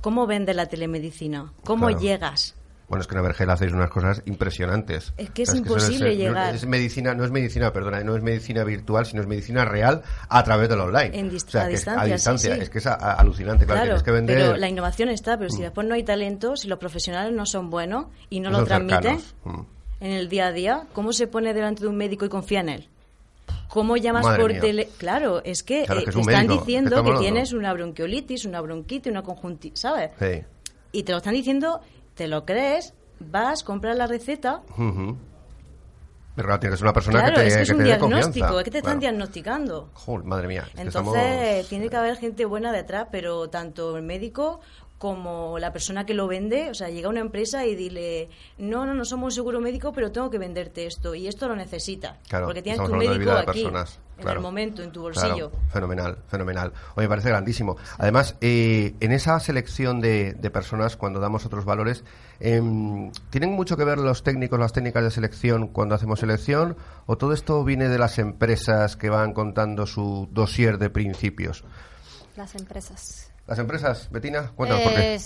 ¿Cómo vende la telemedicina? ¿Cómo Claro. llegas? Bueno, es que en Avergel hacéis unas cosas impresionantes. Es que es imposible no- llegar. es medicina, no es medicina, perdona, no es medicina virtual, sino es medicina real a través del online. En dis- O sea, a distancia, sí, distancia. sí. Es que es a- a- alucinante, claro, Claro, tienes que vender. pero la innovación está, pero si Mm. después no hay talento, si los profesionales no son buenos y no No lo transmiten. Mm. en el día a día, ¿cómo se pone delante de un médico y confía en él? ¿Cómo llamas Madre por mía. tele? Claro, es que Claro, eh, que es te un están médico, diciendo que tienes una bronquiolitis, una bronquitis, una conjuntivitis, ¿sabes? Sí. Y te lo están diciendo, te lo crees, vas, compras la receta. Ujú. Pero claro, tienes una persona claro, que te, es que es que un diagnóstico, es que te están Claro. diagnosticando. Joder, madre mía. es que Entonces, estamos- tiene que haber gente buena detrás, pero tanto el médico como la persona que lo vende, o sea, llega a una empresa y dile, no, no, no somos un seguro médico, pero tengo que venderte esto y esto lo necesita. Claro, porque tienes tu médico de aquí, personas, en claro. el momento, en tu Claro, bolsillo. fenomenal, fenomenal. Oye, me parece grandísimo. Además, eh, en esa selección de, de personas, cuando damos otros valores, em, ¿tienen mucho que ver los técnicos, las técnicas de selección cuando hacemos selección? ¿O todo esto viene de las empresas que van contando su dossier de principios? Las empresas. ¿Las empresas, Betina? Cuéntanos por qué.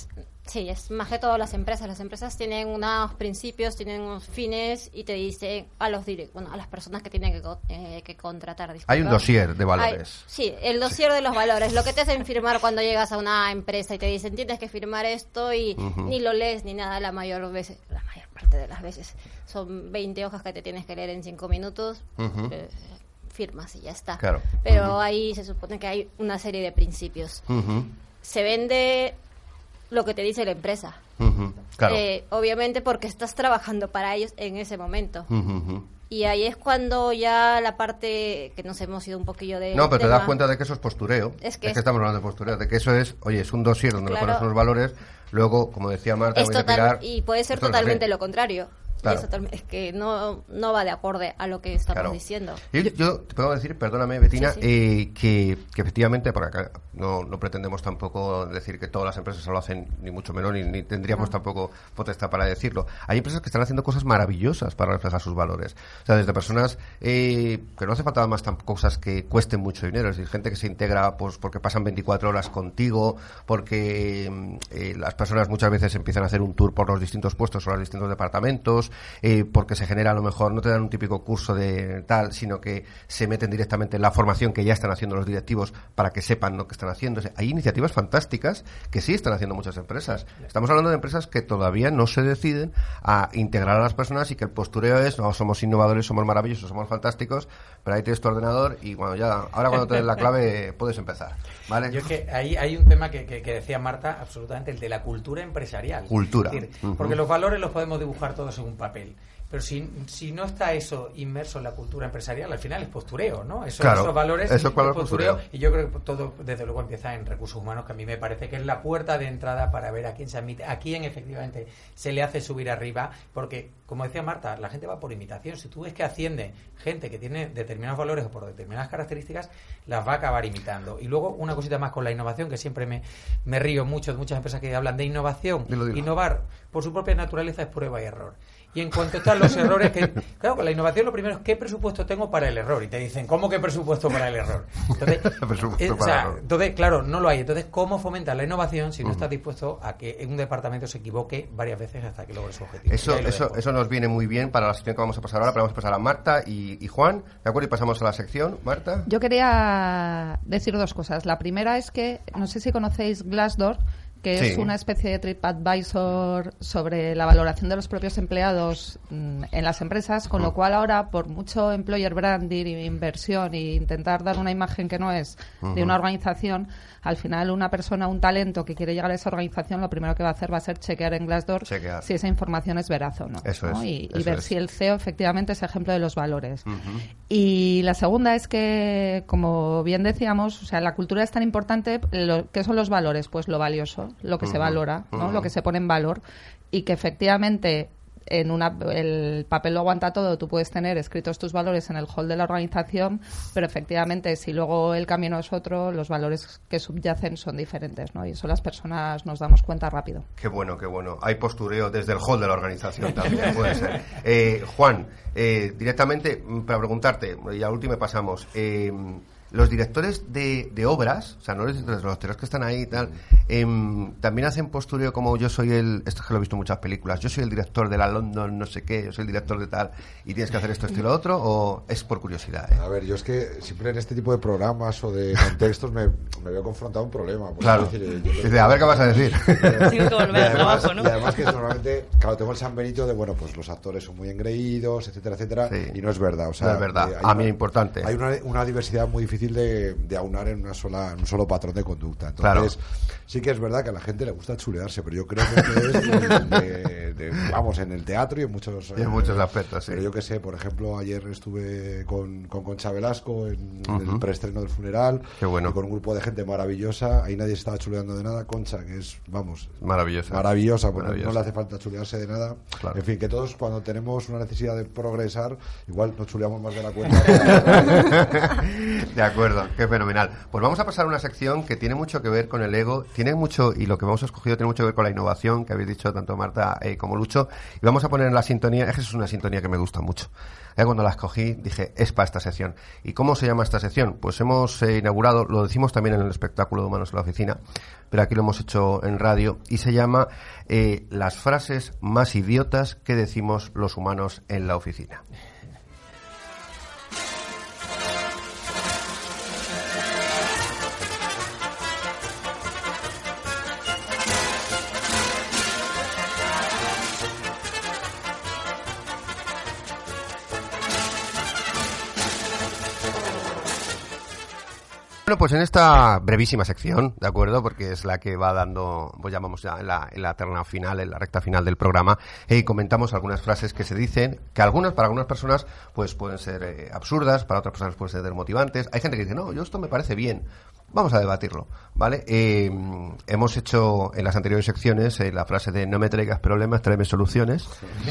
Sí, es más que todo las empresas. Las empresas tienen unos principios, tienen unos fines y te dicen a los direct- bueno, a las personas que tienen que, eh, que contratar. disculpa. Hay un dossier de Hay- valores. sí, el dossier de los valores. Lo que te hacen firmar cuando llegas a una empresa y te dicen tienes que firmar esto y Ujú. ni lo lees ni nada la mayor veces, la mayor parte de las veces. Son 20 hojas que te tienes que leer en 5 minutos. Ujú. eh, firmas y ya está. Claro. Pero Ujú. ahí se supone que hay una serie de principios se vende lo que te dice la empresa. Claro. Eh, obviamente porque estás trabajando para ellos en ese momento. Y ahí es cuando ya la parte que nos hemos ido un poquillo de... No, pero te das cuenta de que eso es postureo. Es que es- estamos hablando de postureo, de que eso es, oye, es un dossier donde le Claro. pones unos valores, luego, como decía Marta, voy a tirar... y puede ser totalmente lo contrario. Claro. es, que no, no va de acorde a lo que estamos Claro. diciendo. Yo, yo te puedo decir, perdóname, Betina, Sí, sí. eh, que, que efectivamente, porque acá no, no pretendemos tampoco decir que todas las empresas lo hacen, ni mucho menos, ni, ni tendríamos No. tampoco potestad para decirlo. Hay empresas que están haciendo cosas maravillosas para reflejar sus valores. O sea, desde personas eh, que no hace falta más cosas que cuesten mucho dinero, es decir, gente que se integra pues porque pasan 24 horas contigo, porque mm, eh, las personas muchas veces empiezan a hacer un tour por los distintos puestos o los distintos departamentos, eh, porque se genera a lo mejor, no te dan un típico curso de tal, sino que se meten directamente en la formación que ya están haciendo los directivos para que sepan lo que están haciendo. O sea, hay iniciativas fantásticas que sí están haciendo muchas empresas. Estamos hablando de empresas que todavía no se deciden a integrar a las personas y que el postureo es, no, somos innovadores, somos maravillosos, somos fantásticos, pero ahí tienes tu ordenador y bueno, ya, ahora cuando te des la clave puedes empezar. ¿Vale? Yo es que ahí hay un tema que, que- que decía Marta, absolutamente, el de la cultura empresarial. Cultura. Porque los valores los podemos dibujar todos en un papel. Pero si, si no está eso inmerso en la cultura empresarial, al final es postureo, ¿no? Esos, Claro, esos valores eso es postureo. postureo. Y yo creo que todo, desde luego, empieza en recursos humanos, que a mí me parece que es la puerta de entrada para ver a quién se admite, a quién efectivamente se le hace subir arriba. Porque, como decía Marta, la gente va por imitación. Si tú ves que asciende gente que tiene determinados valores o por determinadas características, las va a acabar imitando. Y luego, una cosita más con la innovación, que siempre me, me río mucho de muchas empresas que hablan de innovación. Dilo, dilo. Innovar, por su propia naturaleza, es prueba y error. Y en cuanto están los errores, que claro, con la innovación lo primero es qué presupuesto tengo para el error. Y te dicen, ¿cómo qué presupuesto para el error? Entonces, Presupuesto eh, o para sea, error. entonces, claro, no lo hay. Entonces, ¿cómo fomentar la innovación si no estás dispuesto a que un departamento se equivoque varias veces hasta que logre su objetivo? Eso, eso, dejo. eso nos viene muy bien para la sección que vamos a pasar ahora, pero vamos a pasar a Marta y, y Juan, ¿de acuerdo? Y pasamos a la sección. Marta. Yo quería decir dos cosas. La primera es que, no sé si conocéis Glassdoor, que es una especie de TripAdvisor sobre la valoración de los propios empleados mm, en las empresas, con lo cual ahora, por mucho employer branding inversión e intentar dar una imagen que no es de una organización, al final una persona, un talento que quiere llegar a esa organización, lo primero que va a hacer va a ser chequear en Glassdoor Chequear. si esa información es veraz o no. Eso ¿no? es, Y, y ver es. si el CEO efectivamente es ejemplo de los valores. Y la segunda es que, como bien decíamos, o sea, la cultura es tan importante. Lo, ¿Qué son los valores? Pues lo valioso, lo que se valora, ¿no? lo que se pone en valor. Y que efectivamente en una, el papel lo aguanta todo, tú puedes tener escritos tus valores en el hall de la organización, pero efectivamente si luego el camino es otro, los valores que subyacen son diferentes, ¿no? Y eso las personas nos damos cuenta rápido. Qué bueno, qué bueno. Hay postureo desde el hall de la organización también, puede ser. Eh, Juan, eh, directamente mm, para preguntarte, y al último pasamos. eh, los directores de, de obras, o sea, no los directores, los directores que están ahí y tal, em, también hacen postureo como yo soy el, esto es que lo he visto en muchas películas, yo soy el director de la London no sé qué, yo soy el director de tal, y tienes que hacer esto, esto y lo otro, o es por curiosidad, eh? A ver, yo es que siempre en este tipo de programas o de contextos me, me veo confrontado a un problema. Claro. decir, eh, yo Dice, a ver qué vas a decir. Tengo que volver al trabajo, ¿no? Y además que normalmente, claro, tengo el San Benito de, bueno, pues los actores son muy engreídos, etcétera, etcétera, Sí. y no es verdad. O sea, No es verdad. eh, hay A mí es importante. Hay una, una diversidad muy difícil de, de aunar en una sola, en un solo patrón de conducta. Claro. Entonces, sí que es verdad que a la gente le gusta chulearse, pero yo creo que es de- vamos, en el teatro y en muchos, Y en muchos aspectos, sí. Pero yo que sé, por ejemplo, ayer estuve con, con Concha Velasco en, en Ujú. el preestreno del funeral. Qué bueno. y con un grupo de gente maravillosa. Ahí nadie se estaba chuleando de nada. Concha, que es, vamos, Maravillosa. maravillosa, pues no- Maravillosa. no le hace falta chulearse de nada. Claro. En fin, que todos cuando tenemos una necesidad de progresar, igual nos chuleamos más de la cuenta. De acuerdo, qué fenomenal. Pues vamos a pasar a una sección que tiene mucho que ver con el ego, tiene mucho, y lo que hemos escogido tiene mucho que ver con la innovación, que habéis dicho tanto Marta eh, como Lucho, y vamos a poner en la sintonía, es que es una sintonía que me gusta mucho. Ya cuando la escogí dije, es para esta sección. ¿Y cómo se llama esta sección? Pues hemos eh, inaugurado, lo decimos también en el espectáculo de Humanos en la Oficina, pero aquí lo hemos hecho en radio, y se llama eh, Las frases más idiotas que decimos los humanos en la oficina. Bueno, pues en esta brevísima sección, ¿de acuerdo? Porque es la que va dando, pues llamamos ya en la, en terna final, en la recta final del programa, eh, comentamos algunas frases que se dicen, que algunas, para algunas personas, pues pueden ser eh, absurdas, para otras personas pueden ser motivantes. Hay gente que dice, no, yo esto me parece bien. Vamos a debatirlo, ¿vale? Eh, hemos hecho en las anteriores secciones eh, la frase de no me traigas problemas, tráeme soluciones,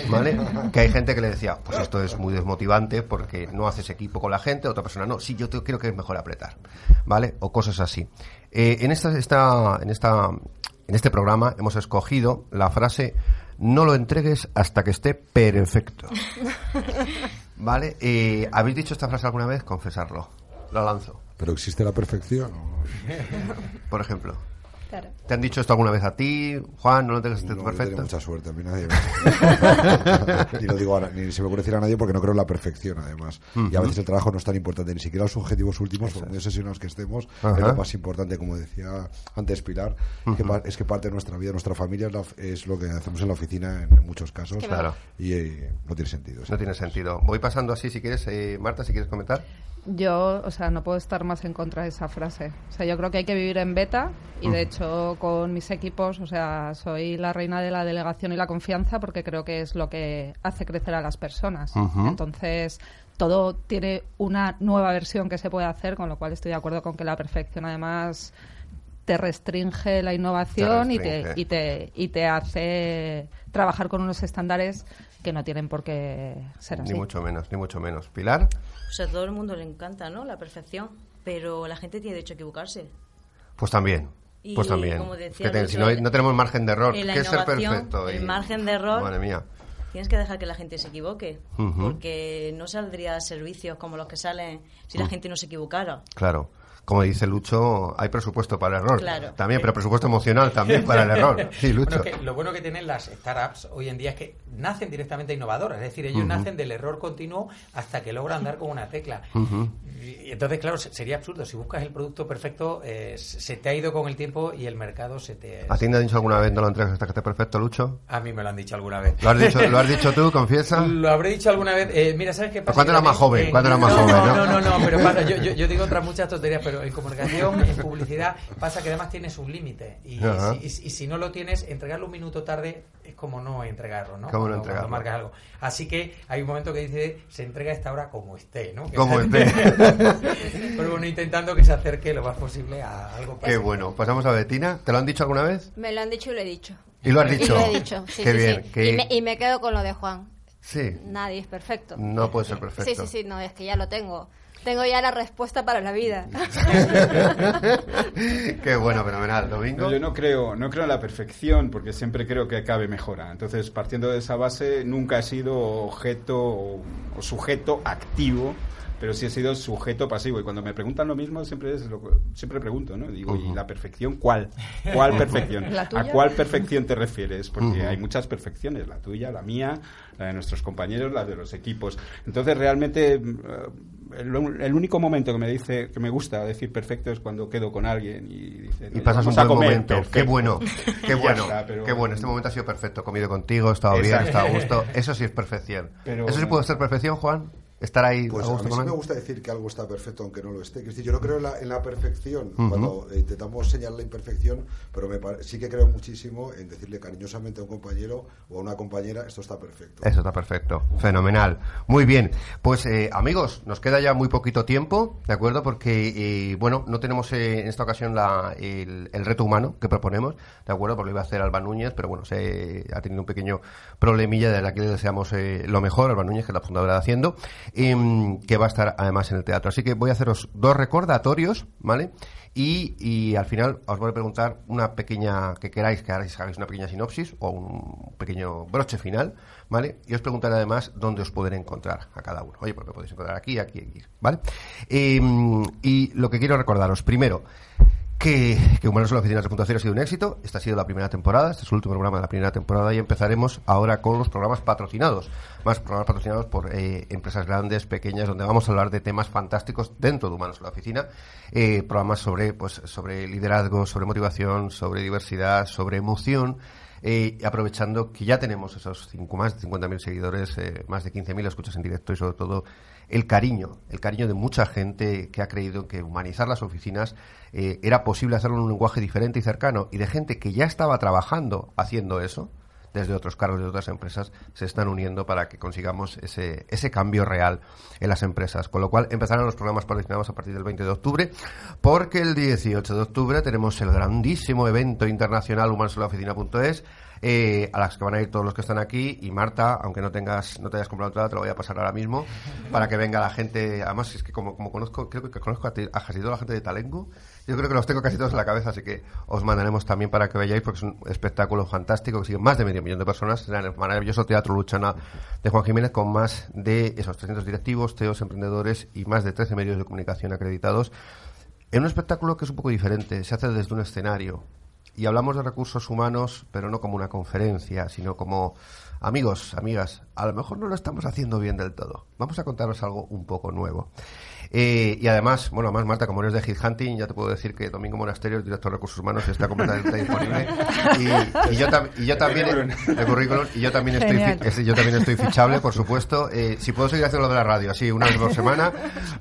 ¿vale? Que hay gente que le decía, pues esto es muy desmotivante porque no haces equipo con la gente, otra persona no, sí, yo te- creo que es mejor apretar, ¿vale? O cosas así. Eh, en, esta, esta, en, esta, en este programa hemos escogido la frase no lo entregues hasta que esté perfecto, ¿vale? Eh, ¿Habéis dicho esta frase alguna vez? Confesarlo. Lo lanzo. ¿Pero existe la perfección? Por ejemplo. Claro. ¿Te han dicho esto alguna vez a ti, Juan? ¿No lo tengas No, perfecto? mucha suerte, a mí nadie me... ni lo digo ahora, ni se me ocurre decir a nadie porque no creo en la perfección, además. Y a veces el trabajo no es tan importante, ni siquiera los objetivos últimos, por muy obsesionados que estemos, Ajá. es lo más importante, como decía antes Pilar, que es que parte de nuestra vida, nuestra familia es, la- es lo que hacemos en la oficina en, en muchos casos. Claro. Y eh, no tiene sentido. No tiene sentido. Voy pasando así, si quieres, eh, Marta, si quieres comentar. Yo, o sea, no puedo estar más en contra de esa frase. O sea, yo creo que hay que vivir en beta y de hecho con mis equipos, o sea, soy la reina de la delegación y la confianza porque creo que es lo que hace crecer a las personas. Entonces, todo tiene una nueva versión que se puede hacer, con lo cual estoy de acuerdo con que la perfección además te restringe la innovación y, te, y, te, y te hace trabajar con unos estándares que no tienen por qué ser así. Ni mucho menos, ni mucho menos. Pilar, O sea, a todo el mundo le encanta, ¿no? La perfección. Pero la gente tiene derecho a equivocarse. pues también. Y pues también. como decía Que te- si no, tenemos margen de error. ¿Qué es ser perfecto? el Y- margen de error- Madre mía. Tienes que dejar que la gente se equivoque. Porque no saldría servicios como los que salen si la Mm. gente no se equivocara. Claro. Como dice Lucho, hay presupuesto para el error. Claro. También, pero presupuesto emocional también para el error. Sí, Lucho. Bueno, que lo bueno que tienen las startups hoy en día es que nacen directamente innovadoras, es decir, ellos Ujú. nacen del error continuo hasta que logran dar con una tecla. Ujú. Y entonces, claro, se- sería absurdo. Si buscas el producto perfecto, eh, se te ha ido con el tiempo y el mercado se te... ¿A ti te han dicho alguna vez no lo entregas hasta que esté perfecto, Lucho? A mí me lo han dicho alguna vez. ¿Lo has dicho, ¿lo has dicho tú, confiesa? Lo habré dicho alguna vez. Eh, mira, ¿sabes qué pasa? ¿Cuándo eras más joven? en- ¿Cuándo eras más no, joven, No, no? no, no, pero pasa, yo, yo, yo digo otras muchas tonterías, pero en comunicación, en publicidad, pasa que además tienes un límite. Y, si, y si- y si no lo tienes, entregarlo un minuto tarde es como no entregarlo, ¿no? Como no Cuando- entregarlo. cuando marcas algo. Así que hay un momento que dice, se entrega a esta hora como esté, ¿no? Que Como esté. pero bueno, intentando que se acerque lo más posible a algo Qué bueno. Pasamos a Betina. ¿Te lo han dicho alguna vez? Me lo han dicho y lo he dicho. ¿Y lo has dicho? Y lo he dicho, sí, Qué sí, bien, sí. Y, me, y me quedo con lo de Juan. Sí. Nadie es perfecto. No puede ser perfecto. Sí, sí, sí, no, es que ya lo tengo. Tengo ya la respuesta para la vida. Qué bueno, fenomenal. Domingo. No, yo no creo, no creo en la perfección porque siempre creo que cabe mejora. Entonces, partiendo de esa base, nunca he sido objeto o, o sujeto activo pero sí he sido sujeto pasivo. Y cuando me preguntan lo mismo, siempre es lo que- siempre pregunto, ¿no? Digo, ¿y la perfección cuál? ¿Cuál perfección? ¿La ¿A cuál perfección te refieres? Porque hay muchas perfecciones, la tuya, la mía, la de nuestros compañeros, la de los equipos. Entonces, realmente, eh, el, el único momento que me dice que me gusta decir perfecto es cuando quedo con alguien y dice, Y "Nos pasas un buen comer, momento. Qué perfecto". bueno, qué bueno, está, pero- qué bueno. Este momento ha sido perfecto. He comido contigo, he estado bien, he estado a gusto. Eso sí es perfección. Pero- ¿Eso sí puede ser perfección, Juan? ¿Estar ahí Pues a a gusto mí sí me gusta decir que algo está perfecto aunque no lo esté. Es decir, yo no creo en la, en la perfección cuando intentamos señalar la imperfección, pero me sí que creo muchísimo en decirle cariñosamente a un compañero o a una compañera esto está perfecto. Eso está perfecto, fenomenal. Muy bien, pues eh, amigos, nos queda ya muy poquito tiempo, ¿de acuerdo? Porque, eh, bueno, no tenemos eh, en esta ocasión la- el, el reto humano que proponemos, ¿de acuerdo? Porque lo iba a hacer Alba Núñez, pero bueno, se ha tenido un pequeño problemilla, desde aquí le deseamos eh, lo mejor, Alba Núñez, que es la fundadora de Haciendo, em, que va a estar además en el teatro. Así que voy a haceros dos recordatorios, ¿vale? Y, al final os voy a preguntar una pequeña, que queráis que hagáis, hagáis una pequeña sinopsis o un pequeño broche final, ¿vale? Y os preguntaré además dónde os pueden encontrar a cada uno. Oye, pues me podéis encontrar aquí, aquí, aquí, ¿vale? Em, y lo que quiero recordaros, primero, que, que Humanos en la Oficina 3.0 ha sido un éxito. Esta ha sido la primera temporada, este es el último programa de la primera temporada y empezaremos ahora con los programas patrocinados. Más programas patrocinados por eh, empresas grandes, pequeñas, donde vamos a hablar de temas fantásticos dentro de Humanos en la Oficina. Eh, programas sobre, pues, sobre liderazgo, sobre motivación, sobre diversidad, sobre emoción. Eh, aprovechando que ya tenemos esos cinco, más de 50.000 seguidores, eh, más de 15.000 escuchas en directo y sobre todo el cariño, el cariño de mucha gente que ha creído que humanizar las oficinas eh, era posible hacerlo en un lenguaje diferente y cercano y de gente que ya estaba trabajando haciendo eso, desde otros cargos de otras empresas, se están uniendo para que consigamos ese, ese cambio real en las empresas. Con lo cual empezarán los programas patrocinados a partir del 20 de octubre, porque el 18 de octubre tenemos el grandísimo evento internacional humanosolaoficina.es eh, a las que van a ir todos los que están aquí y Marta, aunque no tengas no te hayas comprado entrada, te lo voy a pasar ahora mismo para que venga la gente, además es que como, como conozco, creo que conozco a, a casi toda la gente de Talengo, yo creo que los tengo casi todos en la cabeza, así que os mandaremos también para que veáis porque es un espectáculo fantástico que sigue más de medio millón de personas, en el maravilloso Teatro Luchana de Juan Jiménez con más de esos 300 directivos, teos, emprendedores y más de 13 medios de comunicación acreditados en un espectáculo que es un poco diferente, se hace desde un escenario. Y hablamos de recursos humanos, pero no como una conferencia, sino como amigos, amigas, a lo mejor no lo estamos haciendo bien del todo. Vamos a contaros algo un poco nuevo. Eh, y además, bueno, además Marta, como eres de Hit Hunting, ya te puedo decir que Domingo Monasterio, el director de recursos humanos, está completamente disponible. Y, y yo, tam- y yo también, de currículum, y yo también estoy, yo también estoy fichable, por supuesto. Eh, si puedo seguir haciendo lo de la radio, así, una vez por semana,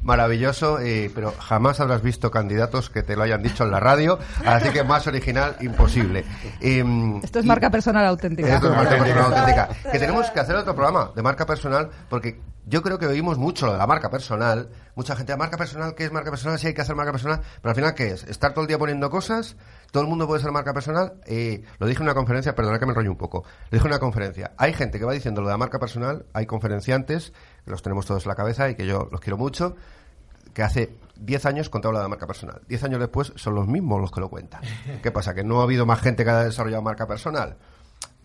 maravilloso, eh, pero jamás habrás visto candidatos que te lo hayan dicho en la radio, así que más original, imposible. Em, Esto es marca personal auténtica. esto es marca personal auténtica. Que tenemos que hacer otro programa de marca personal porque yo creo que oímos mucho lo de la marca personal. Mucha gente, ¿a marca personal? ¿Qué es marca personal? Sí, hay que hacer marca personal. Pero al final, ¿qué es? ¿Estar todo el día poniendo cosas? ¿Todo el mundo puede ser marca personal? Eh, lo dije en una conferencia, perdona que me enrollo un poco. Lo dije en una conferencia. Hay gente que va diciendo lo de la marca personal, hay conferenciantes, que los tenemos todos en la cabeza y que yo los quiero mucho, que hace 10 años contaba la de marca personal. 10 años después son los mismos los que lo cuentan. ¿Qué pasa? ¿Que no ha habido más gente que haya desarrollado marca personal?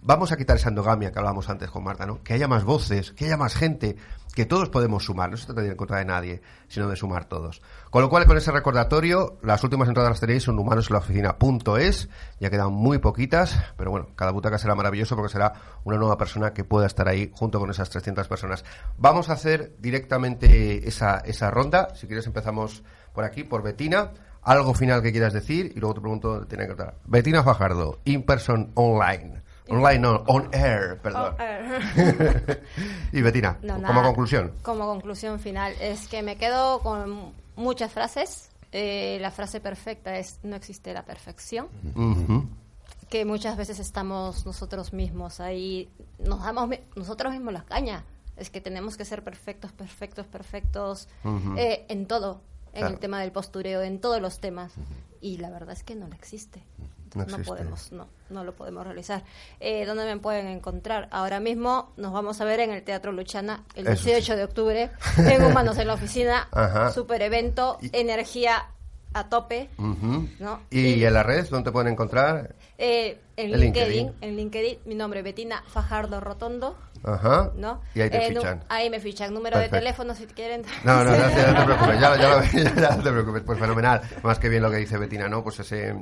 Vamos a quitar esa endogamia que hablábamos antes con Marta, ¿no? Que haya más voces, que haya más gente, que todos podemos sumar. No se trata de ir en contra de nadie, sino de sumar todos. Con lo cual, con ese recordatorio, las últimas entradas las tenéis en humanosenlaoficina.es. Ya quedan muy poquitas, pero bueno, cada butaca será maravilloso porque será una nueva persona que pueda estar ahí junto con esas 300 personas. Vamos a hacer directamente esa, esa ronda. Si quieres empezamos por aquí, por Betina. Algo final que quieras decir y luego te pregunto tiene que estar. Betina Fajardo, in person online. Online, no, on air, perdón. y Betina, No, como nada. conclusión. Como conclusión final, es que me quedo con muchas frases. Eh, la frase perfecta es no existe la perfección. Que muchas veces estamos nosotros mismos ahí, nos damos mi- nosotros mismos las cañas. Es que tenemos que ser perfectos, perfectos, perfectos eh, en todo, en Claro. el tema del postureo, en todos los temas. Y la verdad es que no lo existe. No No, podemos, no, no lo podemos realizar. Eh, ¿Dónde me pueden encontrar? Ahora mismo nos vamos a ver en el Teatro Luchana el Eso sí. 18 de octubre, en Humanos en la Oficina, Ajá. super evento, energía a tope, Ujú. ¿no? ¿Y en la red dónde te pueden encontrar? Eh, en LinkedIn, LinkedIn. en LinkedIn, mi nombre Betina Fajardo Rotondo, Ajá. ¿no? Y ahí te Eh, fichan. ahí me fichan. Número Perfecto. de teléfono si quieren. No, no, no, no te preocupes, ya, ya, ya no te preocupes, pues fenomenal. Más que bien lo que dice Betina, ¿no? Pues ese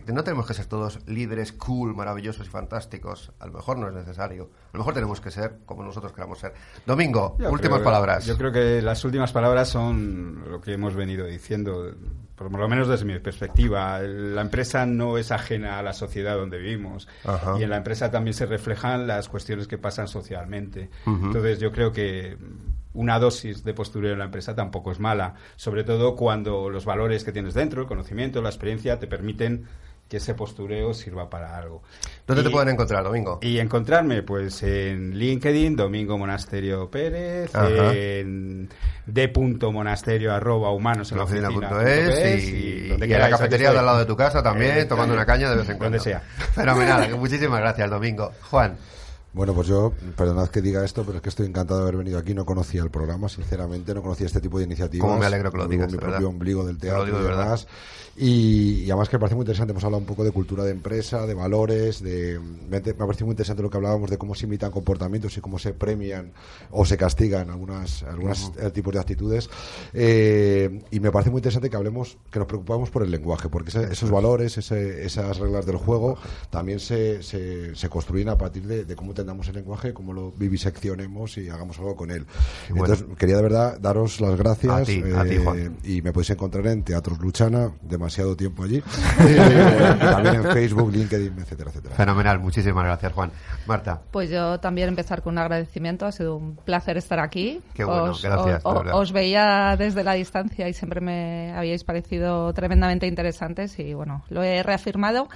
que no tenemos que ser todos líderes cool, maravillosos y fantásticos. A lo mejor no es necesario. A lo mejor tenemos que ser como nosotros queramos ser. Domingo, Yo últimas creo- palabras. Yo creo que las últimas palabras son lo que hemos venido diciendo, por lo menos desde mi perspectiva. La empresa no es ajena a la sociedad donde vivimos Ajá. y en la empresa también se reflejan las cuestiones que pasan socialmente. Entonces yo creo que una dosis de postureo en la empresa tampoco es mala, sobre todo cuando los valores que tienes dentro, el conocimiento, la experiencia, te permiten que ese postureo sirva para algo. ¿Dónde te Y- pueden encontrar, Domingo? y encontrarme, pues en LinkedIn, Domingo Monasterio Pérez, Ajá. en d.monasterio arroba humanos en la oficina punto oficina.es es, y, donde y en la cafetería de al lado de tu casa también, Eh, tomando una caña de vez en cuando. Donde sea. Fenomenal, muchísimas gracias, Domingo. Juan. Bueno, pues yo, perdonad que diga esto, pero es que estoy encantado de haber venido aquí. No conocía el programa, sinceramente, no conocía este tipo de iniciativas. Cómo me alegro que lo digas, mi propio verdad. ombligo del Te teatro digo y de verdad. demás. Y, y además que me parece muy interesante. Hemos hablado un poco de cultura de empresa, de valores, de me ha parecido muy interesante lo que hablábamos de cómo se imitan comportamientos y cómo se premian o se castigan algunas, algunos Ujú. eh, tipos de actitudes. Eh, y me parece muy interesante que hablemos, que nos preocupamos por el lenguaje, porque ese- esos valores, ese- esas reglas del juego también se, se, se construyen a partir de, de cómo entendamos el lenguaje, cómo lo viviseccionemos y hagamos algo con él. Bueno. Entonces, quería de verdad daros las gracias. A ti, a ti, eh, Juan. y me podéis encontrar en Teatros Luchana, demasiado tiempo allí. Eh, y también en Facebook, LinkedIn, etcétera, etcétera. Fenomenal, muchísimas gracias, Juan. Marta. Pues yo también empezar con un agradecimiento. Ha sido un placer estar aquí. Qué bueno, os, gracias, os veía desde la distancia y siempre me habíais parecido tremendamente interesantes y bueno, lo he reafirmado.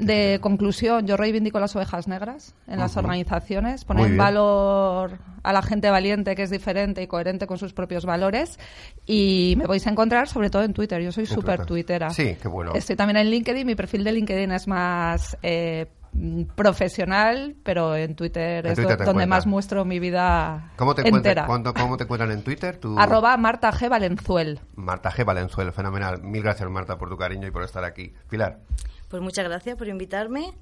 De conclusión, yo reivindico las ovejas negras en las organizaciones, poner en valor a la gente valiente que es diferente y coherente con sus propios valores y me podéis encontrar sobre todo en Twitter. Yo soy súper Twitter. tuitera. Sí, qué bueno. Estoy también en LinkedIn. Mi perfil de LinkedIn es más eh, profesional, pero en Twitter En es Twitter donde más muestro mi vida ¿Cómo te, encuentran, entera. ¿Cómo te encuentran en Twitter? Arroba Marta G. Valenzuel. Marta G. Valenzuela, fenomenal. Mil gracias, Marta, por tu cariño y por estar aquí. Pilar. Pues muchas gracias por invitarme.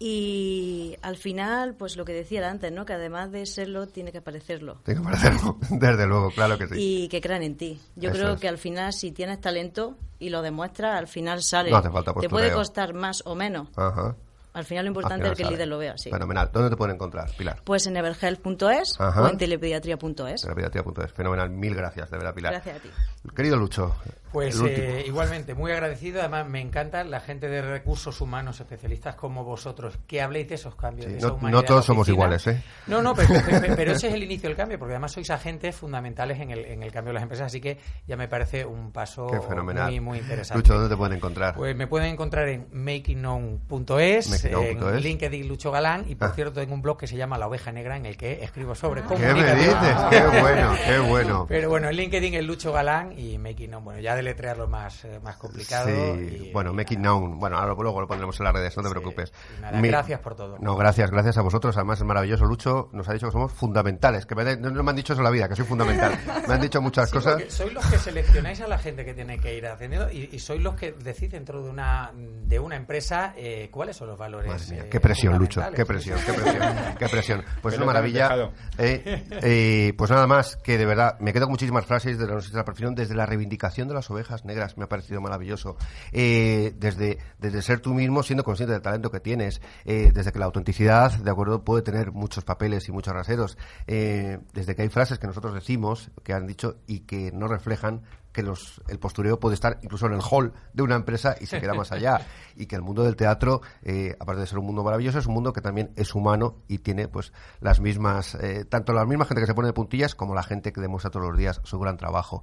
Y al final, pues lo que decía antes, ¿no? Que además de serlo, tiene que parecerlo. Tengo que parecerlo, desde luego, claro que sí. Y que crean en ti. Yo Eso creo es. que al final, si tienes talento y lo demuestras, al final sale. No hace falta Te puede costar más o menos. Ajá. Al final lo importante final es que el sale. líder lo vea, sí. Fenomenal. ¿Dónde te pueden encontrar, Pilar? Pues en everhealth.es o en telepediatría.es. Terapia.es. Fenomenal. Mil gracias, de verdad, Pilar. Gracias a ti. Querido Lucho. Pues eh, igualmente, muy agradecido. Además, me encanta la gente de recursos humanos, especialistas como vosotros, que habléis de esos cambios. Sí, de esa no- todos somos iguales, ¿eh? No, no, pero, pero- pero ese es el inicio del cambio, porque además sois agentes fundamentales en el, en el cambio de las empresas, así que ya me parece un paso Qué fenomenal. muy, muy interesante. Lucho, ¿dónde te pueden encontrar? Pues me pueden encontrar en makingknown.es, en LinkedIn Lucho Galán, y por Ah. cierto tengo un blog que se llama La Oveja Negra, en el que escribo sobre ¿Qué me dices? Qué bueno, qué bueno. Pero bueno, en LinkedIn es Lucho Galán y Making Known, bueno, ya deletrearlo más, eh, más complicado. Sí, bueno, Make It Known. Bueno, ahora luego lo pondremos en las redes, no te preocupes. y nada, Mi- gracias por todo. No, gracias, gracias a vosotros. Además, es maravilloso. Lucho nos ha dicho que somos fundamentales. Que me, no, no me han dicho eso en la vida, que soy fundamental. Me han dicho muchas Sí, cosas. sois los que seleccionáis a la gente que tiene que ir atendiendo y, y sois los que decís dentro de una de una empresa eh, cuáles son los valores. Madre mía, eh, qué presión, Lucho, qué presión, qué presión, qué presión. Pues Me una maravilla. Eh, eh, pues nada más, que de verdad, me quedo con muchísimas frases de la de la Profesión, desde la reivindicación de las ovejas negras, me ha parecido maravilloso. Eh, desde, desde ser tú mismo, siendo consciente del talento que tienes, eh, desde que la autenticidad, de acuerdo, puede tener muchos papeles y muchos raseros, eh, desde que hay frases que nosotros decimos, que han dicho y que no reflejan que los, el postureo puede estar incluso en el hall de una empresa y se queda más allá. Y que el mundo del teatro, eh, aparte de ser un mundo maravilloso, es un mundo que también es humano y tiene pues las mismas, eh, tanto la misma gente que se pone de puntillas como la gente que demuestra todos los días su gran trabajo.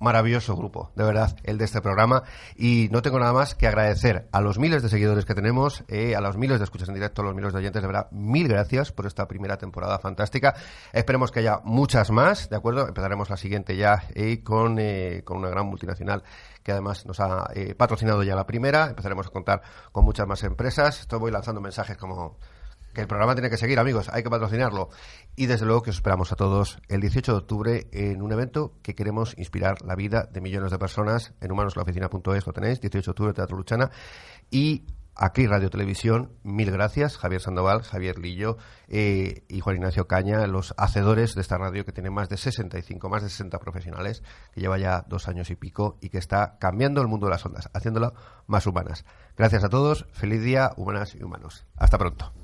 Maravilloso grupo, de verdad, el de este programa. Y no tengo nada más que agradecer a los miles de seguidores que tenemos, eh, a los miles de escuchas en directo, a los miles de oyentes, de verdad, mil gracias por esta primera temporada fantástica. Esperemos que haya muchas más, ¿de acuerdo? Empezaremos la siguiente ya eh, con, eh, con una gran multinacional que además nos ha eh, patrocinado ya la primera. Empezaremos a contar con muchas más empresas. Esto voy lanzando mensajes como que el programa tiene que seguir, amigos, hay que patrocinarlo. Y desde luego que os esperamos a todos el 18 de octubre en un evento que queremos inspirar la vida de millones de personas. En humanoslaoficina.es lo tenéis, 18 de octubre, Teatro Luchana. Y aquí Radio Televisión, mil gracias, Javier Sandoval, Javier Lillo eh, y Juan Ignacio Caña, los hacedores de esta radio que tiene más de 65, más de 60 profesionales, que lleva ya dos años y pico y que está cambiando el mundo de las ondas, haciéndola más humanas. Gracias a todos, feliz día, humanas y humanos. Hasta pronto.